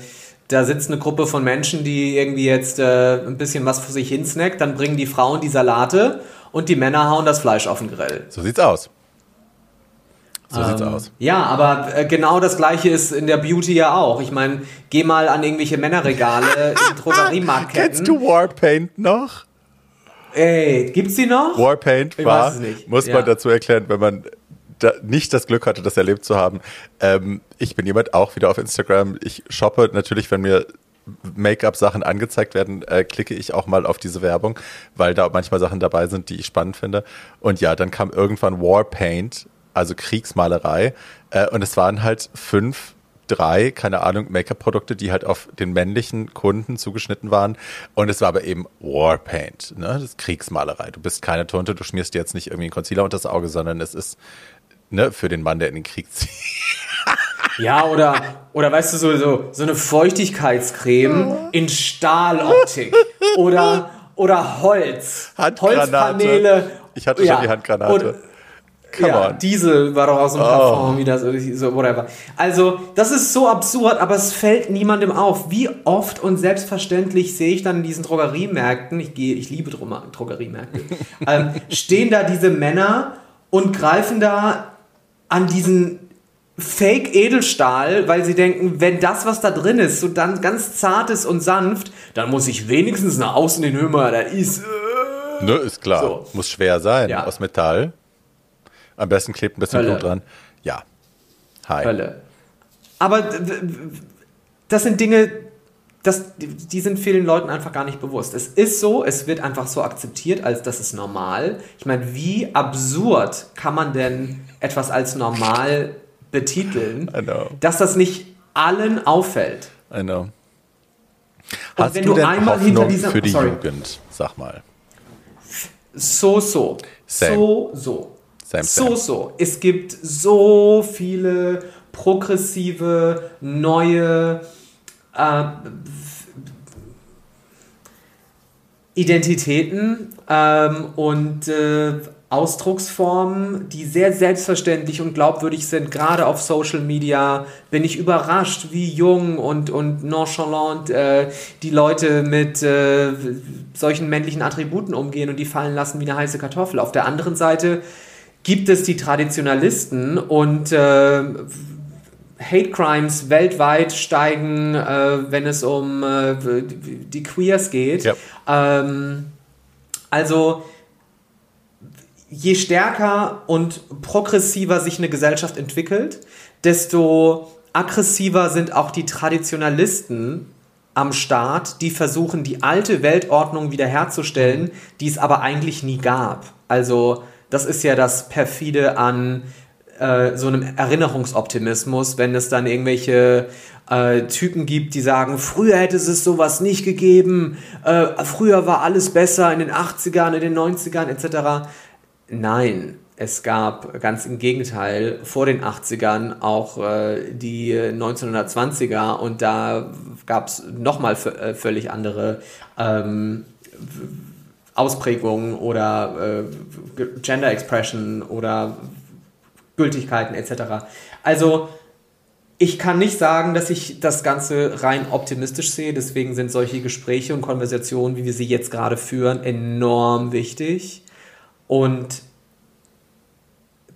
da sitzt eine Gruppe von Menschen, die irgendwie jetzt äh, ein bisschen was für sich hinsnackt, dann bringen die Frauen die Salate und die Männer hauen das Fleisch auf den Grill. So sieht's aus. So ähm, sieht's aus. Ja, aber äh, genau das gleiche ist in der Beauty ja auch. Ich meine, geh mal an irgendwelche Männerregale in Drogeriemarktketten. Kennst du Warpaint noch? Ey, gibt's die noch? Warpaint war, muss ja. man dazu erklären, wenn man da nicht das Glück hatte, das erlebt zu haben. Ähm, ich bin jemand auch wieder auf Instagram. Ich shoppe natürlich, wenn mir Make-up-Sachen angezeigt werden, äh, klicke ich auch mal auf diese Werbung, weil da manchmal Sachen dabei sind, die ich spannend finde. Und ja, dann kam irgendwann Warpaint, also Kriegsmalerei, äh, und es waren halt fünf drei, keine Ahnung, Make-up-Produkte, die halt auf den männlichen Kunden zugeschnitten waren. Und es war aber eben Warpaint, ne? Das ist Kriegsmalerei. Du bist keine Tunte, du schmierst dir jetzt nicht irgendwie einen Concealer unter das Auge, sondern es ist ne, für den Mann, der in den Krieg zieht. Ja, oder, oder weißt du, so, so, so eine Feuchtigkeitscreme in Stahloptik. Oder, oder Holz. Holzpaneele. Ich hatte schon die Handgranate. Und, Come ja, on. Diesel war doch so ein Parfum, oh. wie das, so, whatever. Also, das ist so absurd, aber es fällt niemandem auf. Wie oft und selbstverständlich sehe ich dann in diesen Drogeriemärkten, ich gehe, ich liebe Drogeriemärkte, ähm, stehen da diese Männer und greifen da an diesen Fake Edelstahl, weil sie denken, wenn das, was da drin ist, so dann ganz zart ist und sanft, dann muss ich wenigstens nach außen den Hümmer, da ist. Äh, ne, ist klar. So. Muss schwer sein, ja. aus Metall. Am besten klebt ein bisschen Hölle. Blut dran. Ja. Hi. Hölle. Aber das sind Dinge, das, die sind vielen Leuten einfach gar nicht bewusst. Es ist so, es wird einfach so akzeptiert, als das ist normal. Ich meine, wie absurd kann man denn etwas als normal betiteln, dass das nicht allen auffällt? I know. Hast wenn du, du einmal Hoffnung hinter dieser für die sorry. Jugend, sag mal. So so. Same. So so. Same, same. So, so. Es gibt so viele progressive, neue äh, Identitäten ähm, und äh, Ausdrucksformen, die sehr selbstverständlich und glaubwürdig sind, gerade auf Social Media, bin ich überrascht, wie jung und, und nonchalant äh, die Leute mit äh, solchen männlichen Attributen umgehen und die fallen lassen wie eine heiße Kartoffel. Auf der anderen Seite gibt es die Traditionalisten und äh, Hate Crimes weltweit steigen, äh, wenn es um äh, die Queers geht. Ja. Ähm, also je stärker und progressiver sich eine Gesellschaft entwickelt, desto aggressiver sind auch die Traditionalisten am Start, die versuchen, die alte Weltordnung wiederherzustellen, die es aber eigentlich nie gab. Also das ist ja das perfide an äh, so einem Erinnerungsoptimismus, wenn es dann irgendwelche äh, Typen gibt, die sagen, früher hätte es sowas nicht gegeben, äh, früher war alles besser in den 80ern, in den 90ern etc. Nein, es gab ganz im Gegenteil vor den 80ern auch äh, die 1920er und da gab es nochmal äh, völlig andere ähm, Ausprägungen oder äh, Gender Expression oder Gültigkeiten etc. Also ich kann nicht sagen, dass ich das Ganze rein optimistisch sehe. Deswegen sind solche Gespräche und Konversationen, wie wir sie jetzt gerade führen, enorm wichtig. Und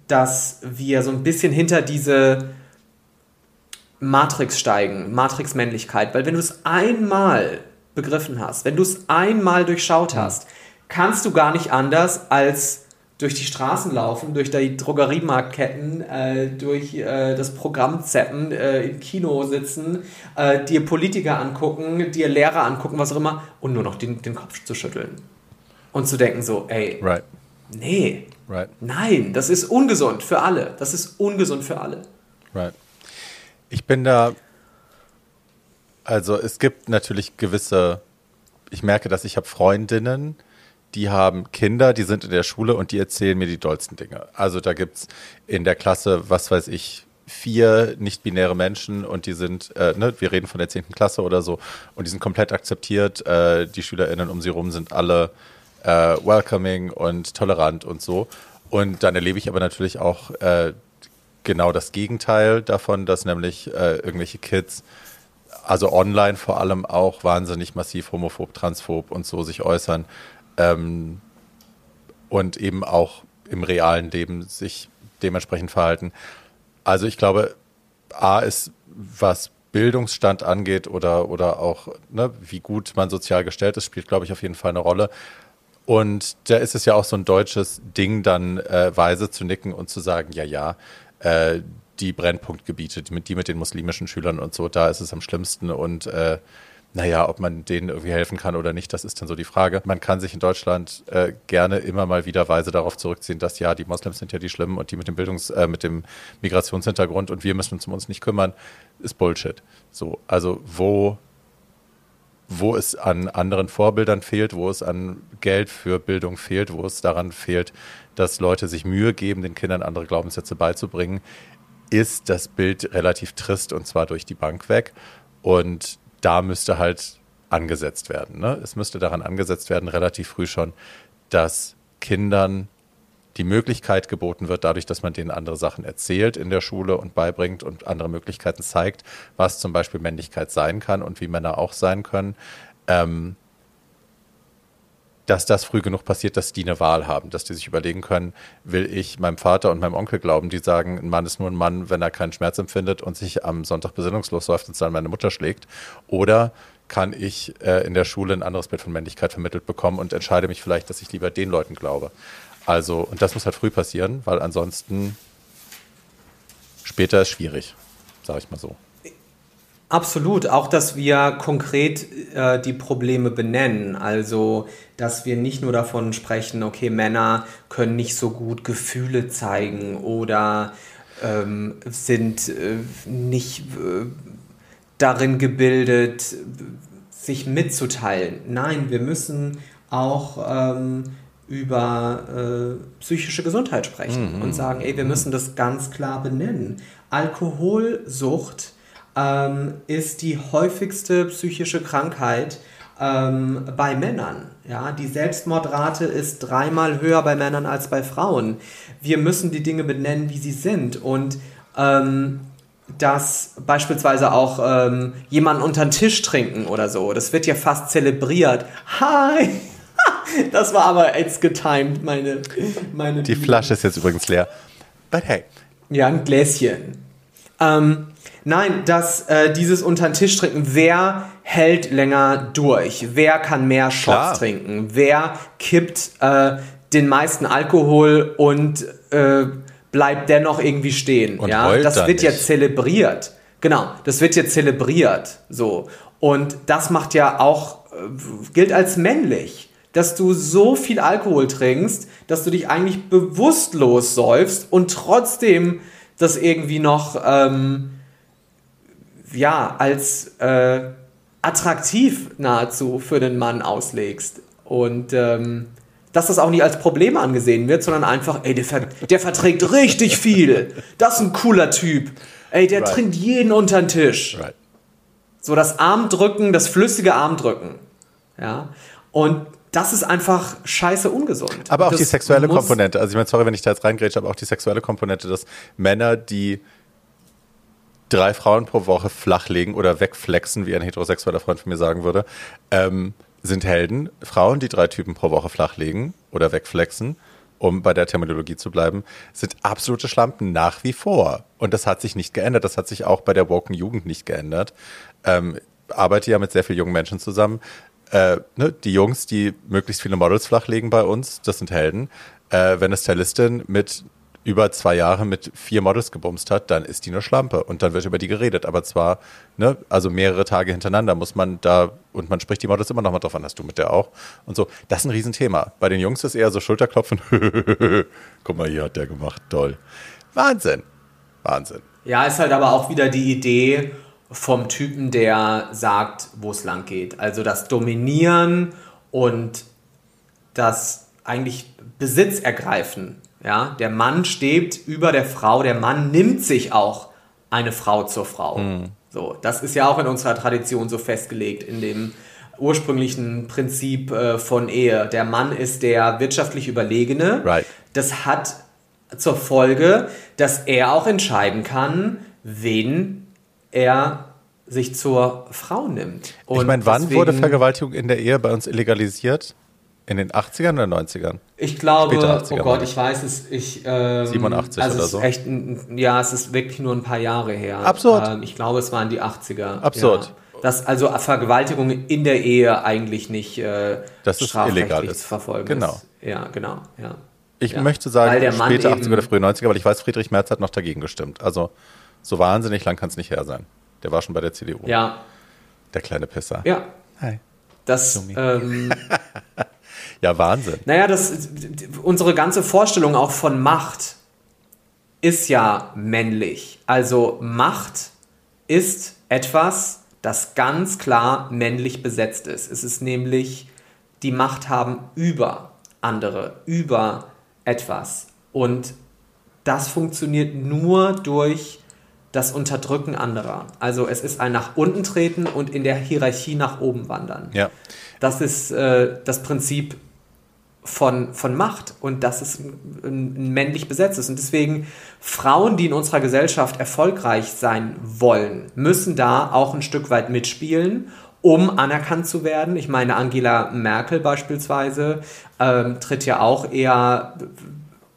dass wir so ein bisschen hinter diese Matrix steigen, Matrix-Männlichkeit. Weil wenn du es einmal begriffen hast, wenn du es einmal durchschaut hast, kannst du gar nicht anders als durch die Straßen laufen, durch die Drogeriemarktketten, äh, durch äh, das Programm zappen, äh, im Kino sitzen, äh, dir Politiker angucken, dir Lehrer angucken, was auch immer, und nur noch den, den Kopf zu schütteln. Und zu denken so, ey, right. nee, right. nein, das ist ungesund für alle. Das ist ungesund für alle. Right. Ich bin da, also es gibt natürlich gewisse, ich merke, dass ich habe Freundinnen, die haben Kinder, die sind in der Schule und die erzählen mir die dollsten Dinge. Also da gibt es in der Klasse, was weiß ich, vier nicht-binäre Menschen und die sind, äh, ne, wir reden von der 10. Klasse oder so, und die sind komplett akzeptiert. Äh, die SchülerInnen um sie rum sind alle äh, welcoming und tolerant und so. Und dann erlebe ich aber natürlich auch äh, genau das Gegenteil davon, dass nämlich äh, irgendwelche Kids, also online vor allem auch wahnsinnig massiv homophob, transphob und so sich äußern ähm, und eben auch im realen Leben sich dementsprechend verhalten. Also ich glaube, A ist, was Bildungsstand angeht oder, oder auch, ne, wie gut man sozial gestellt ist, spielt, glaube ich, auf jeden Fall eine Rolle. Und da ist es ja auch so ein deutsches Ding, dann äh, weise zu nicken und zu sagen, ja, ja, äh, die Brennpunktgebiete, die mit, die mit den muslimischen Schülern und so, da ist es am schlimmsten und äh, naja, ob man denen irgendwie helfen kann oder nicht, das ist dann so die Frage. Man kann sich in Deutschland äh, gerne immer mal wieder weise darauf zurückziehen, dass ja, die Moslems sind ja die Schlimmen und die mit dem Bildungs-, äh, mit dem Migrationshintergrund und wir müssen uns um uns nicht kümmern, ist Bullshit. So, also wo, wo es an anderen Vorbildern fehlt, wo es an Geld für Bildung fehlt, wo es daran fehlt, dass Leute sich Mühe geben, den Kindern andere Glaubenssätze beizubringen, ist das Bild relativ trist und zwar durch die Bank weg. Und da müsste halt angesetzt werden. Ne? Es müsste daran angesetzt werden, relativ früh schon, dass Kindern die Möglichkeit geboten wird, dadurch, dass man denen andere Sachen erzählt in der Schule und beibringt und andere Möglichkeiten zeigt, was zum Beispiel Männlichkeit sein kann und wie Männer auch sein können, ähm, dass das früh genug passiert, dass die eine Wahl haben, dass die sich überlegen können, will ich meinem Vater und meinem Onkel glauben, die sagen, ein Mann ist nur ein Mann, wenn er keinen Schmerz empfindet und sich am Sonntag besinnungslos läuft und dann meine Mutter schlägt. Oder kann ich äh, in der Schule ein anderes Bild von Männlichkeit vermittelt bekommen und entscheide mich vielleicht, dass ich lieber den Leuten glaube. Also, und das muss halt früh passieren, weil ansonsten später ist schwierig, sage ich mal so. Absolut, auch dass wir konkret äh, die Probleme benennen. Also, dass wir nicht nur davon sprechen, okay, Männer können nicht so gut Gefühle zeigen oder ähm, sind äh, nicht äh, darin gebildet, sich mitzuteilen. Nein, wir müssen auch ähm, über äh, psychische Gesundheit sprechen mhm. und sagen, ey, wir müssen das ganz klar benennen. Alkoholsucht ähm, ist die häufigste psychische Krankheit ähm, bei Männern. Ja, die Selbstmordrate ist dreimal höher bei Männern als bei Frauen. Wir müssen die Dinge benennen, wie sie sind. Und ähm, dass beispielsweise auch ähm, jemanden unter den Tisch trinken oder so, das wird ja fast zelebriert. Hi! Das war aber jetzt getimed, meine, meine Die Flasche ist jetzt übrigens leer. But hey. Ja, ein Gläschen. Ähm, nein, dass äh, dieses unter den Tisch trinken, wer hält länger durch? Wer kann mehr Shots Klar. trinken? Wer kippt äh, den meisten Alkohol und äh, bleibt dennoch irgendwie stehen? Und ja, das wird nicht. ja zelebriert. Genau, das wird jetzt zelebriert. So. Und das macht ja auch, äh, gilt als männlich dass du so viel Alkohol trinkst, dass du dich eigentlich bewusstlos säufst und trotzdem das irgendwie noch ähm, ja als äh, attraktiv nahezu für den Mann auslegst und ähm, dass das auch nicht als Problem angesehen wird, sondern einfach, ey, der, ver der verträgt richtig viel. Das ist ein cooler Typ. Ey, der right. trinkt jeden unter den Tisch. Right. So das Armdrücken, das flüssige Armdrücken. Ja. Und das ist einfach scheiße ungesund. Aber auch das die sexuelle Komponente. Also ich meine, sorry, wenn ich da jetzt reingrätsche, aber auch die sexuelle Komponente, dass Männer, die drei Frauen pro Woche flachlegen oder wegflexen, wie ein heterosexueller Freund von mir sagen würde, ähm, sind Helden. Frauen, die drei Typen pro Woche flachlegen oder wegflexen, um bei der Terminologie zu bleiben, sind absolute Schlampen nach wie vor. Und das hat sich nicht geändert. Das hat sich auch bei der woken Jugend nicht geändert. Ähm, arbeite ja mit sehr vielen jungen Menschen zusammen äh, ne, die Jungs, die möglichst viele Models flachlegen bei uns, das sind Helden. Äh, wenn eine Stylistin mit über zwei Jahren mit vier Models gebumst hat, dann ist die eine Schlampe und dann wird über die geredet. Aber zwar, ne, also mehrere Tage hintereinander muss man da und man spricht die Models immer noch mal drauf an, hast du mit der auch und so. Das ist ein Riesenthema. Bei den Jungs ist eher so Schulterklopfen. Guck mal, hier hat der gemacht, toll. Wahnsinn, Wahnsinn. Ja, ist halt aber auch wieder die Idee, vom Typen, der sagt, wo es lang geht. Also das Dominieren und das eigentlich Besitz ergreifen. Ja? Der Mann steht über der Frau, der Mann nimmt sich auch eine Frau zur Frau. Mhm. So, das ist ja auch in unserer Tradition so festgelegt, in dem ursprünglichen Prinzip äh, von Ehe. Der Mann ist der wirtschaftlich Überlegene. Right. Das hat zur Folge, dass er auch entscheiden kann, wen er sich zur Frau nimmt. Und ich meine, wann wurde Vergewaltigung in der Ehe bei uns illegalisiert? In den 80ern oder 90ern? Ich glaube, 80er, oh Gott, ich weiß es, ich. Ähm, 87 also oder so? Echt, ja, es ist wirklich nur ein paar Jahre her. Absurd. Ähm, ich glaube, es waren die 80er. Absurd. Ja. Dass also Vergewaltigung in der Ehe eigentlich nicht äh, das ist illegal ist. zu verfolgen genau. ist. Ja, genau. Ja. Ich ja. möchte sagen, später 80er oder frühe 90er, weil ich weiß, Friedrich Merz hat noch dagegen gestimmt. Also so wahnsinnig lang kann es nicht her sein. Der war schon bei der CDU. Ja. Der kleine Pisser. Ja. Hi. Das. Ähm, ja, Wahnsinn. Naja, das, unsere ganze Vorstellung auch von Macht ist ja männlich. Also Macht ist etwas, das ganz klar männlich besetzt ist. Es ist nämlich die Macht haben über andere, über etwas. Und das funktioniert nur durch das Unterdrücken anderer. Also es ist ein nach unten treten und in der Hierarchie nach oben wandern. Ja. Das ist äh, das Prinzip von, von Macht und das ist ein, ein männlich besetztes. Und deswegen Frauen, die in unserer Gesellschaft erfolgreich sein wollen, müssen da auch ein Stück weit mitspielen um anerkannt zu werden. Ich meine, Angela Merkel beispielsweise ähm, tritt ja auch eher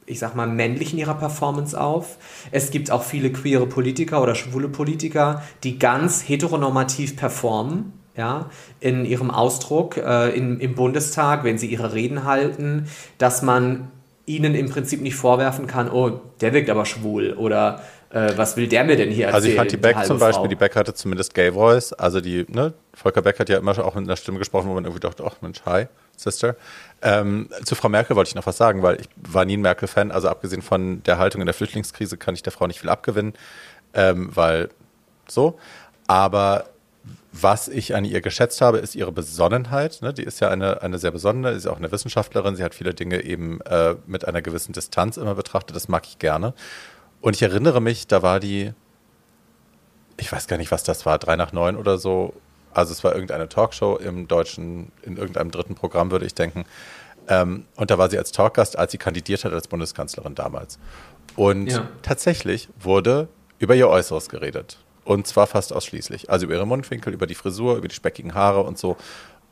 ich sag mal, männlich in ihrer Performance auf. Es gibt auch viele queere Politiker oder schwule Politiker, die ganz heteronormativ performen, ja, in ihrem Ausdruck äh, in, im Bundestag, wenn sie ihre Reden halten, dass man ihnen im Prinzip nicht vorwerfen kann, oh, der wirkt aber schwul oder äh, was will der mir denn hier erzählen? Also ich fand die Beck die zum Beispiel, Frau. die Beck hatte zumindest Gay Voice, also die, ne, Volker Beck hat ja immer auch mit einer Stimme gesprochen, wo man irgendwie dachte, ach Mensch, hi, Sister. Ähm, zu Frau Merkel wollte ich noch was sagen, weil ich war nie ein Merkel-Fan. Also abgesehen von der Haltung in der Flüchtlingskrise kann ich der Frau nicht viel abgewinnen, ähm, weil so. Aber was ich an ihr geschätzt habe, ist ihre Besonnenheit. Ne? Die ist ja eine, eine sehr besonnene, ist auch eine Wissenschaftlerin. Sie hat viele Dinge eben äh, mit einer gewissen Distanz immer betrachtet. Das mag ich gerne. Und ich erinnere mich, da war die, ich weiß gar nicht, was das war, drei nach neun oder so, also es war irgendeine Talkshow im deutschen, in irgendeinem dritten Programm, würde ich denken. Ähm, und da war sie als Talkgast, als sie kandidiert hat als Bundeskanzlerin damals. Und ja. tatsächlich wurde über ihr Äußeres geredet. Und zwar fast ausschließlich. Also über ihre Mundwinkel, über die Frisur, über die speckigen Haare und so.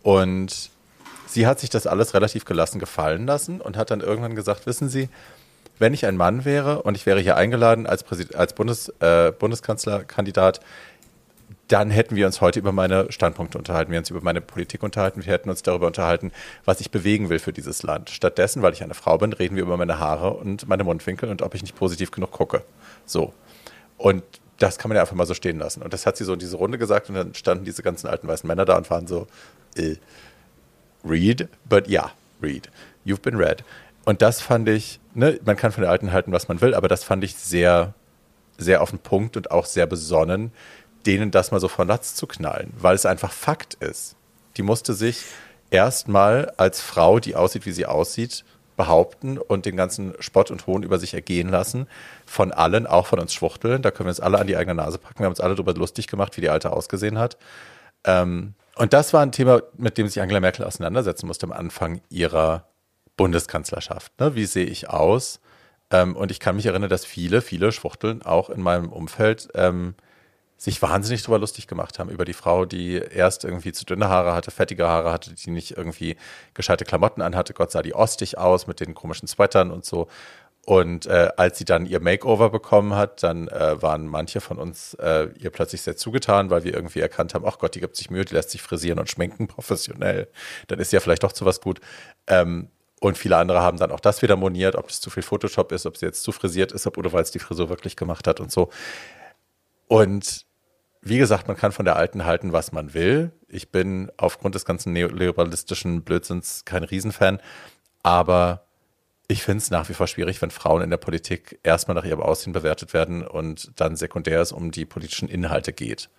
Und sie hat sich das alles relativ gelassen gefallen lassen und hat dann irgendwann gesagt, wissen Sie, wenn ich ein Mann wäre und ich wäre hier eingeladen als, als Bundes, äh, Bundeskanzlerkandidat, dann hätten wir uns heute über meine Standpunkte unterhalten, wir uns über meine Politik unterhalten, wir hätten uns darüber unterhalten, was ich bewegen will für dieses Land. Stattdessen, weil ich eine Frau bin, reden wir über meine Haare und meine Mundwinkel und ob ich nicht positiv genug gucke. So. Und das kann man ja einfach mal so stehen lassen. Und das hat sie so in diese Runde gesagt und dann standen diese ganzen alten weißen Männer da und waren so, äh, read, but yeah, read. You've been read. Und das fand ich, ne, man kann von der Alten halten, was man will, aber das fand ich sehr, sehr auf den Punkt und auch sehr besonnen, denen das mal so von Latz zu knallen, weil es einfach Fakt ist. Die musste sich erstmal als Frau, die aussieht, wie sie aussieht, behaupten und den ganzen Spott und Hohn über sich ergehen lassen. Von allen, auch von uns Schwuchteln. Da können wir uns alle an die eigene Nase packen. Wir haben uns alle darüber lustig gemacht, wie die Alte ausgesehen hat. Ähm, und das war ein Thema, mit dem sich Angela Merkel auseinandersetzen musste am Anfang ihrer Bundeskanzlerschaft. Ne? Wie sehe ich aus? Ähm, und ich kann mich erinnern, dass viele, viele Schwuchteln auch in meinem Umfeld ähm, sich wahnsinnig drüber lustig gemacht haben, über die Frau, die erst irgendwie zu dünne Haare hatte, fettige Haare hatte, die nicht irgendwie gescheite Klamotten anhatte. Gott sah die ostig aus mit den komischen Sweatern und so. Und äh, als sie dann ihr Makeover bekommen hat, dann äh, waren manche von uns äh, ihr plötzlich sehr zugetan, weil wir irgendwie erkannt haben, ach Gott, die gibt sich Mühe, die lässt sich frisieren und schminken professionell. Dann ist ja vielleicht doch zu was gut. Ähm, und viele andere haben dann auch das wieder moniert, ob das zu viel Photoshop ist, ob sie jetzt zu frisiert ist, ob oder weil es die Frisur wirklich gemacht hat und so. Und wie gesagt, man kann von der Alten halten, was man will. Ich bin aufgrund des ganzen neoliberalistischen Blödsinns kein Riesenfan, aber ich finde es nach wie vor schwierig, wenn Frauen in der Politik erstmal nach ihrem Aussehen bewertet werden und dann sekundär es um die politischen Inhalte geht.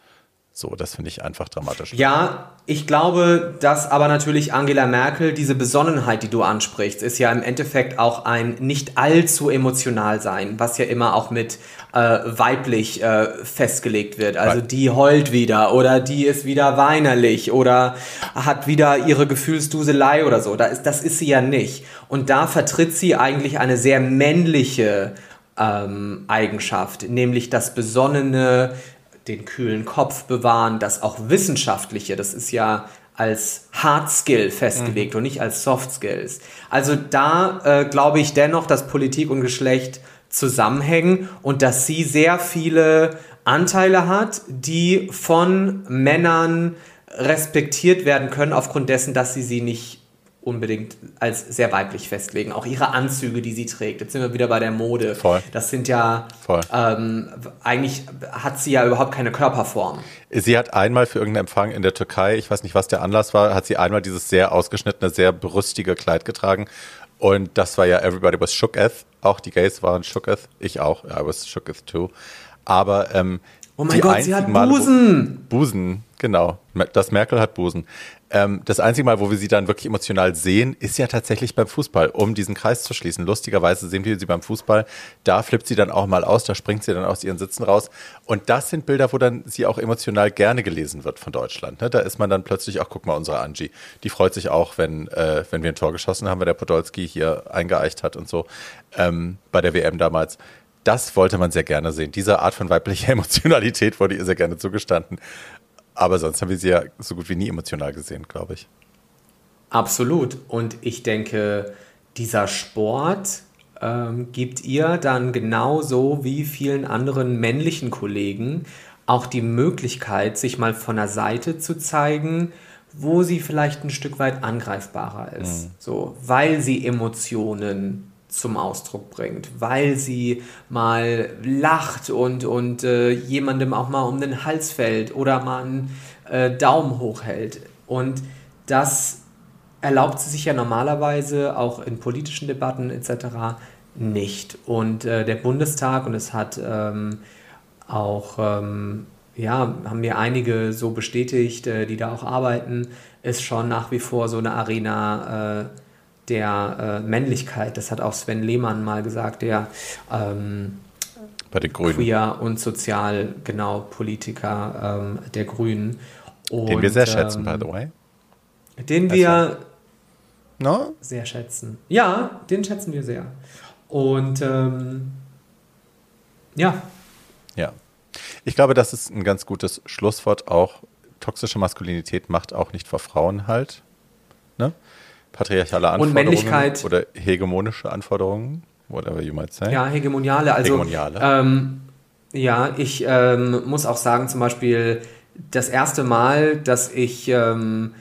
So, das finde ich einfach dramatisch. Ja, ich glaube, dass aber natürlich Angela Merkel diese Besonnenheit, die du ansprichst, ist ja im Endeffekt auch ein nicht allzu emotional sein, was ja immer auch mit äh, weiblich äh, festgelegt wird. Also die heult wieder oder die ist wieder weinerlich oder hat wieder ihre Gefühlsduselei oder so. Da ist, das ist sie ja nicht. Und da vertritt sie eigentlich eine sehr männliche ähm, Eigenschaft, nämlich das besonnene, den kühlen Kopf bewahren, das auch wissenschaftliche, das ist ja als Hard Skill festgelegt mhm. und nicht als Soft Skills. Also da äh, glaube ich dennoch, dass Politik und Geschlecht zusammenhängen und dass sie sehr viele Anteile hat, die von Männern respektiert werden können aufgrund dessen, dass sie sie nicht unbedingt als sehr weiblich festlegen. Auch ihre Anzüge, die sie trägt. Jetzt sind wir wieder bei der Mode. Voll. Das sind ja, ähm, eigentlich hat sie ja überhaupt keine Körperform. Sie hat einmal für irgendeinen Empfang in der Türkei, ich weiß nicht, was der Anlass war, hat sie einmal dieses sehr ausgeschnittene, sehr brüstige Kleid getragen. Und das war ja Everybody was shooketh. Auch die Gays waren shooketh. Ich auch. I was shooketh too. Aber ähm, Oh mein Gott, sie hat Busen. Male, Busen, genau. Das Merkel hat Busen. Ähm, das einzige Mal, wo wir sie dann wirklich emotional sehen, ist ja tatsächlich beim Fußball, um diesen Kreis zu schließen. Lustigerweise sehen wir sie beim Fußball. Da flippt sie dann auch mal aus, da springt sie dann aus ihren Sitzen raus. Und das sind Bilder, wo dann sie auch emotional gerne gelesen wird von Deutschland. Ne? Da ist man dann plötzlich auch, guck mal, unsere Angie, die freut sich auch, wenn, äh, wenn wir ein Tor geschossen haben, wenn der Podolski hier eingeeicht hat und so ähm, bei der WM damals das wollte man sehr gerne sehen. Diese Art von weiblicher Emotionalität wurde ihr sehr gerne zugestanden. Aber sonst haben wir sie ja so gut wie nie emotional gesehen, glaube ich. Absolut. Und ich denke, dieser Sport ähm, gibt ihr dann genauso wie vielen anderen männlichen Kollegen auch die Möglichkeit, sich mal von der Seite zu zeigen, wo sie vielleicht ein Stück weit angreifbarer ist. Mhm. So, weil sie Emotionen zum Ausdruck bringt, weil sie mal lacht und, und äh, jemandem auch mal um den Hals fällt oder mal einen äh, Daumen hochhält. Und das erlaubt sie sich ja normalerweise auch in politischen Debatten etc. nicht. Und äh, der Bundestag, und es hat ähm, auch, ähm, ja, haben mir einige so bestätigt, äh, die da auch arbeiten, ist schon nach wie vor so eine Arena äh, der äh, Männlichkeit. Das hat auch Sven Lehmann mal gesagt, der ähm, bei den Grünen. Queer und sozial, genau, Politiker ähm, der Grünen. Und, den wir sehr schätzen, by the way. Den wir also, no? sehr schätzen. Ja, den schätzen wir sehr. Und ähm, ja. Ja. Ich glaube, das ist ein ganz gutes Schlusswort. Auch toxische Maskulinität macht auch nicht vor Frauen halt. Ne? Patriarchale Anforderungen und Männlichkeit oder hegemonische Anforderungen, whatever you might say. Ja, hegemoniale. Also, hegemoniale. Ähm, ja, ich ähm, muss auch sagen, zum Beispiel das erste Mal, dass ich ähm,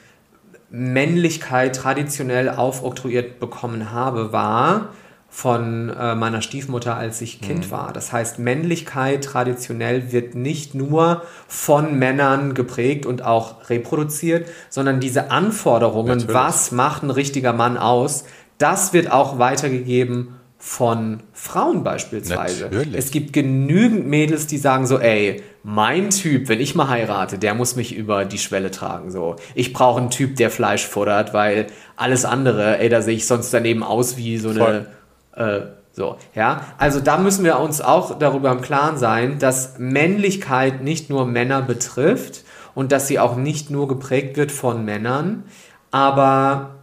Männlichkeit traditionell aufoktroyiert bekommen habe, war von äh, meiner Stiefmutter, als ich Kind Mhm. war. Das heißt, Männlichkeit traditionell wird nicht nur von Männern geprägt und auch reproduziert, sondern diese Anforderungen, Natürlich. was macht ein richtiger Mann aus, das wird auch weitergegeben von Frauen beispielsweise. Natürlich. Es gibt genügend Mädels, die sagen so, ey, mein Typ, wenn ich mal heirate, der muss mich über die Schwelle tragen. So, ich brauche einen Typ, der Fleisch futtert, weil alles andere, ey, da sehe ich sonst daneben aus wie so Voll. eine, äh, so, ja. Also da müssen wir uns auch darüber im Klaren sein, dass Männlichkeit nicht nur Männer betrifft und dass sie auch nicht nur geprägt wird von Männern, aber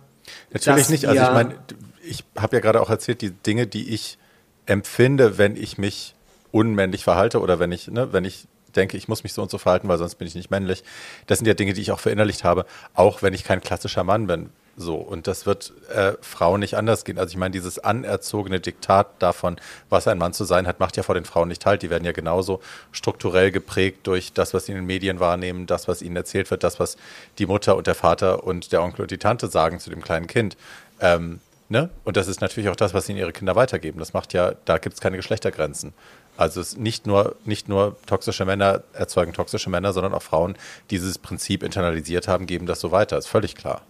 Natürlich nicht. Also ich meine, ich habe ja gerade auch erzählt, die Dinge, die ich empfinde, wenn ich mich unmännlich verhalte oder wenn ich, ne, wenn ich denke, ich muss mich so und so verhalten, weil sonst bin ich nicht männlich. Das sind ja Dinge, die ich auch verinnerlicht habe, auch wenn ich kein klassischer Mann bin. So, und das wird äh, Frauen nicht anders gehen. Also ich meine, dieses anerzogene Diktat davon, was ein Mann zu sein hat, macht ja vor den Frauen nicht halt. Die werden ja genauso strukturell geprägt durch das, was sie in den Medien wahrnehmen, das, was ihnen erzählt wird, das, was die Mutter und der Vater und der Onkel und die Tante sagen zu dem kleinen Kind. Ähm, ne? Und das ist natürlich auch das, was ihnen ihre Kinder weitergeben. Das macht ja, da gibt es keine Geschlechtergrenzen. Also es nicht nur, nicht nur toxische Männer erzeugen toxische Männer, sondern auch Frauen, die dieses Prinzip internalisiert haben, geben das so weiter. Ist völlig klar.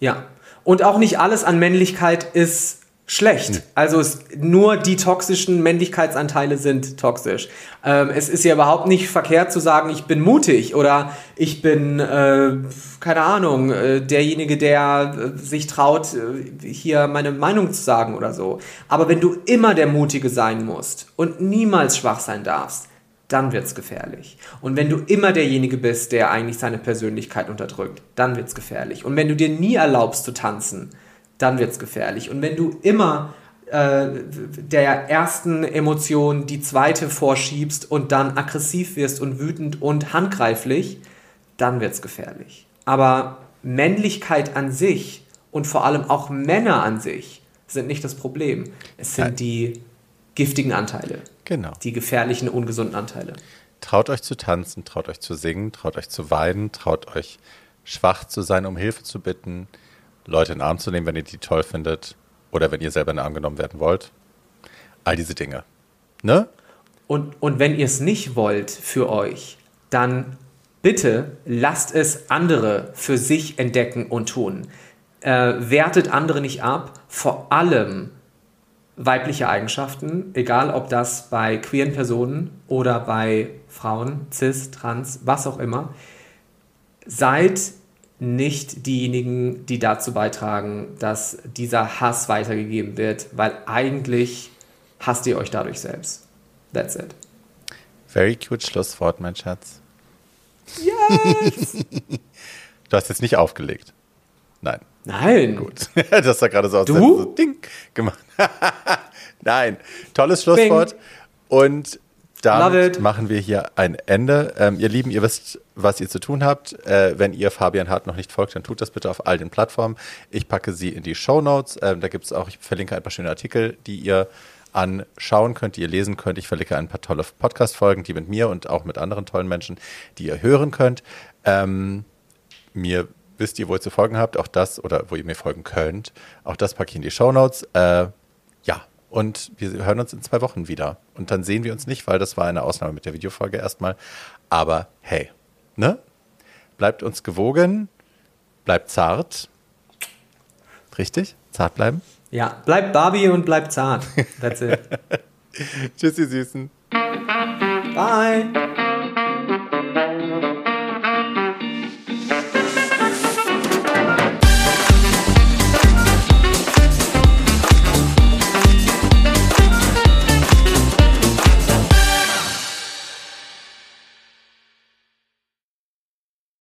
Ja. Und auch nicht alles an Männlichkeit ist schlecht. Also es, nur die toxischen Männlichkeitsanteile sind toxisch. Ähm, es ist ja überhaupt nicht verkehrt zu sagen, ich bin mutig oder ich bin, äh, keine Ahnung, äh, derjenige, der äh, sich traut, äh, hier meine Meinung zu sagen oder so. Aber wenn du immer der Mutige sein musst und niemals schwach sein darfst, dann wird's gefährlich. Und wenn du immer derjenige bist, der eigentlich seine Persönlichkeit unterdrückt, dann wird's gefährlich. Und wenn du dir nie erlaubst zu tanzen, dann wird's gefährlich. Und wenn du immer äh, der ersten Emotion die zweite vorschiebst und dann aggressiv wirst und wütend und handgreiflich, dann wird's gefährlich. Aber Männlichkeit an sich und vor allem auch Männer an sich sind nicht das Problem. Es sind Nein. die giftigen Anteile Genau. die gefährlichen, ungesunden Anteile. Traut euch zu tanzen, traut euch zu singen, traut euch zu weinen, traut euch schwach zu sein, um Hilfe zu bitten, Leute in den Arm zu nehmen, wenn ihr die toll findet oder wenn ihr selber in den Arm genommen werden wollt. All diese Dinge. Ne? Und, und wenn ihr es nicht wollt für euch, dann bitte lasst es andere für sich entdecken und tun. Äh, wertet andere nicht ab, vor allem weibliche Eigenschaften, egal ob das bei queeren Personen oder bei Frauen, cis, trans, was auch immer. Seid nicht diejenigen, die dazu beitragen, dass dieser Hass weitergegeben wird, weil eigentlich hasst ihr euch dadurch selbst. That's it. Very cute Schlusswort, mein Schatz. Yes! Du hast jetzt nicht aufgelegt. Nein. Nein. Gut. Das hast du gerade so aus Du? so Ding gemacht. Nein. Tolles Schlusswort. Und Love damit it. machen wir hier ein Ende. Ähm, ihr Lieben, ihr wisst, was ihr zu tun habt. Äh, wenn ihr Fabian Hart noch nicht folgt, dann tut das bitte auf all den Plattformen. Ich packe sie in die Show Notes. Ähm, da gibt es auch, ich verlinke ein paar schöne Artikel, die ihr anschauen könnt, die ihr lesen könnt. Ich verlinke ein paar tolle Podcast-Folgen, die mit mir und auch mit anderen tollen Menschen, die ihr hören könnt. Ähm, mir wisst ihr, wo ihr zu folgen habt, auch das, oder wo ihr mir folgen könnt. Auch das packe ich in die Shownotes. Äh, ja, und wir hören uns in zwei Wochen wieder. Und dann sehen wir uns nicht, weil das war eine Ausnahme mit der Videofolge erstmal. Aber hey, ne? Bleibt uns gewogen, bleibt zart. Richtig? Zart bleiben? Ja, bleibt Barbie und bleibt zart. That's it. Tschüss, ihr Süßen. Bye.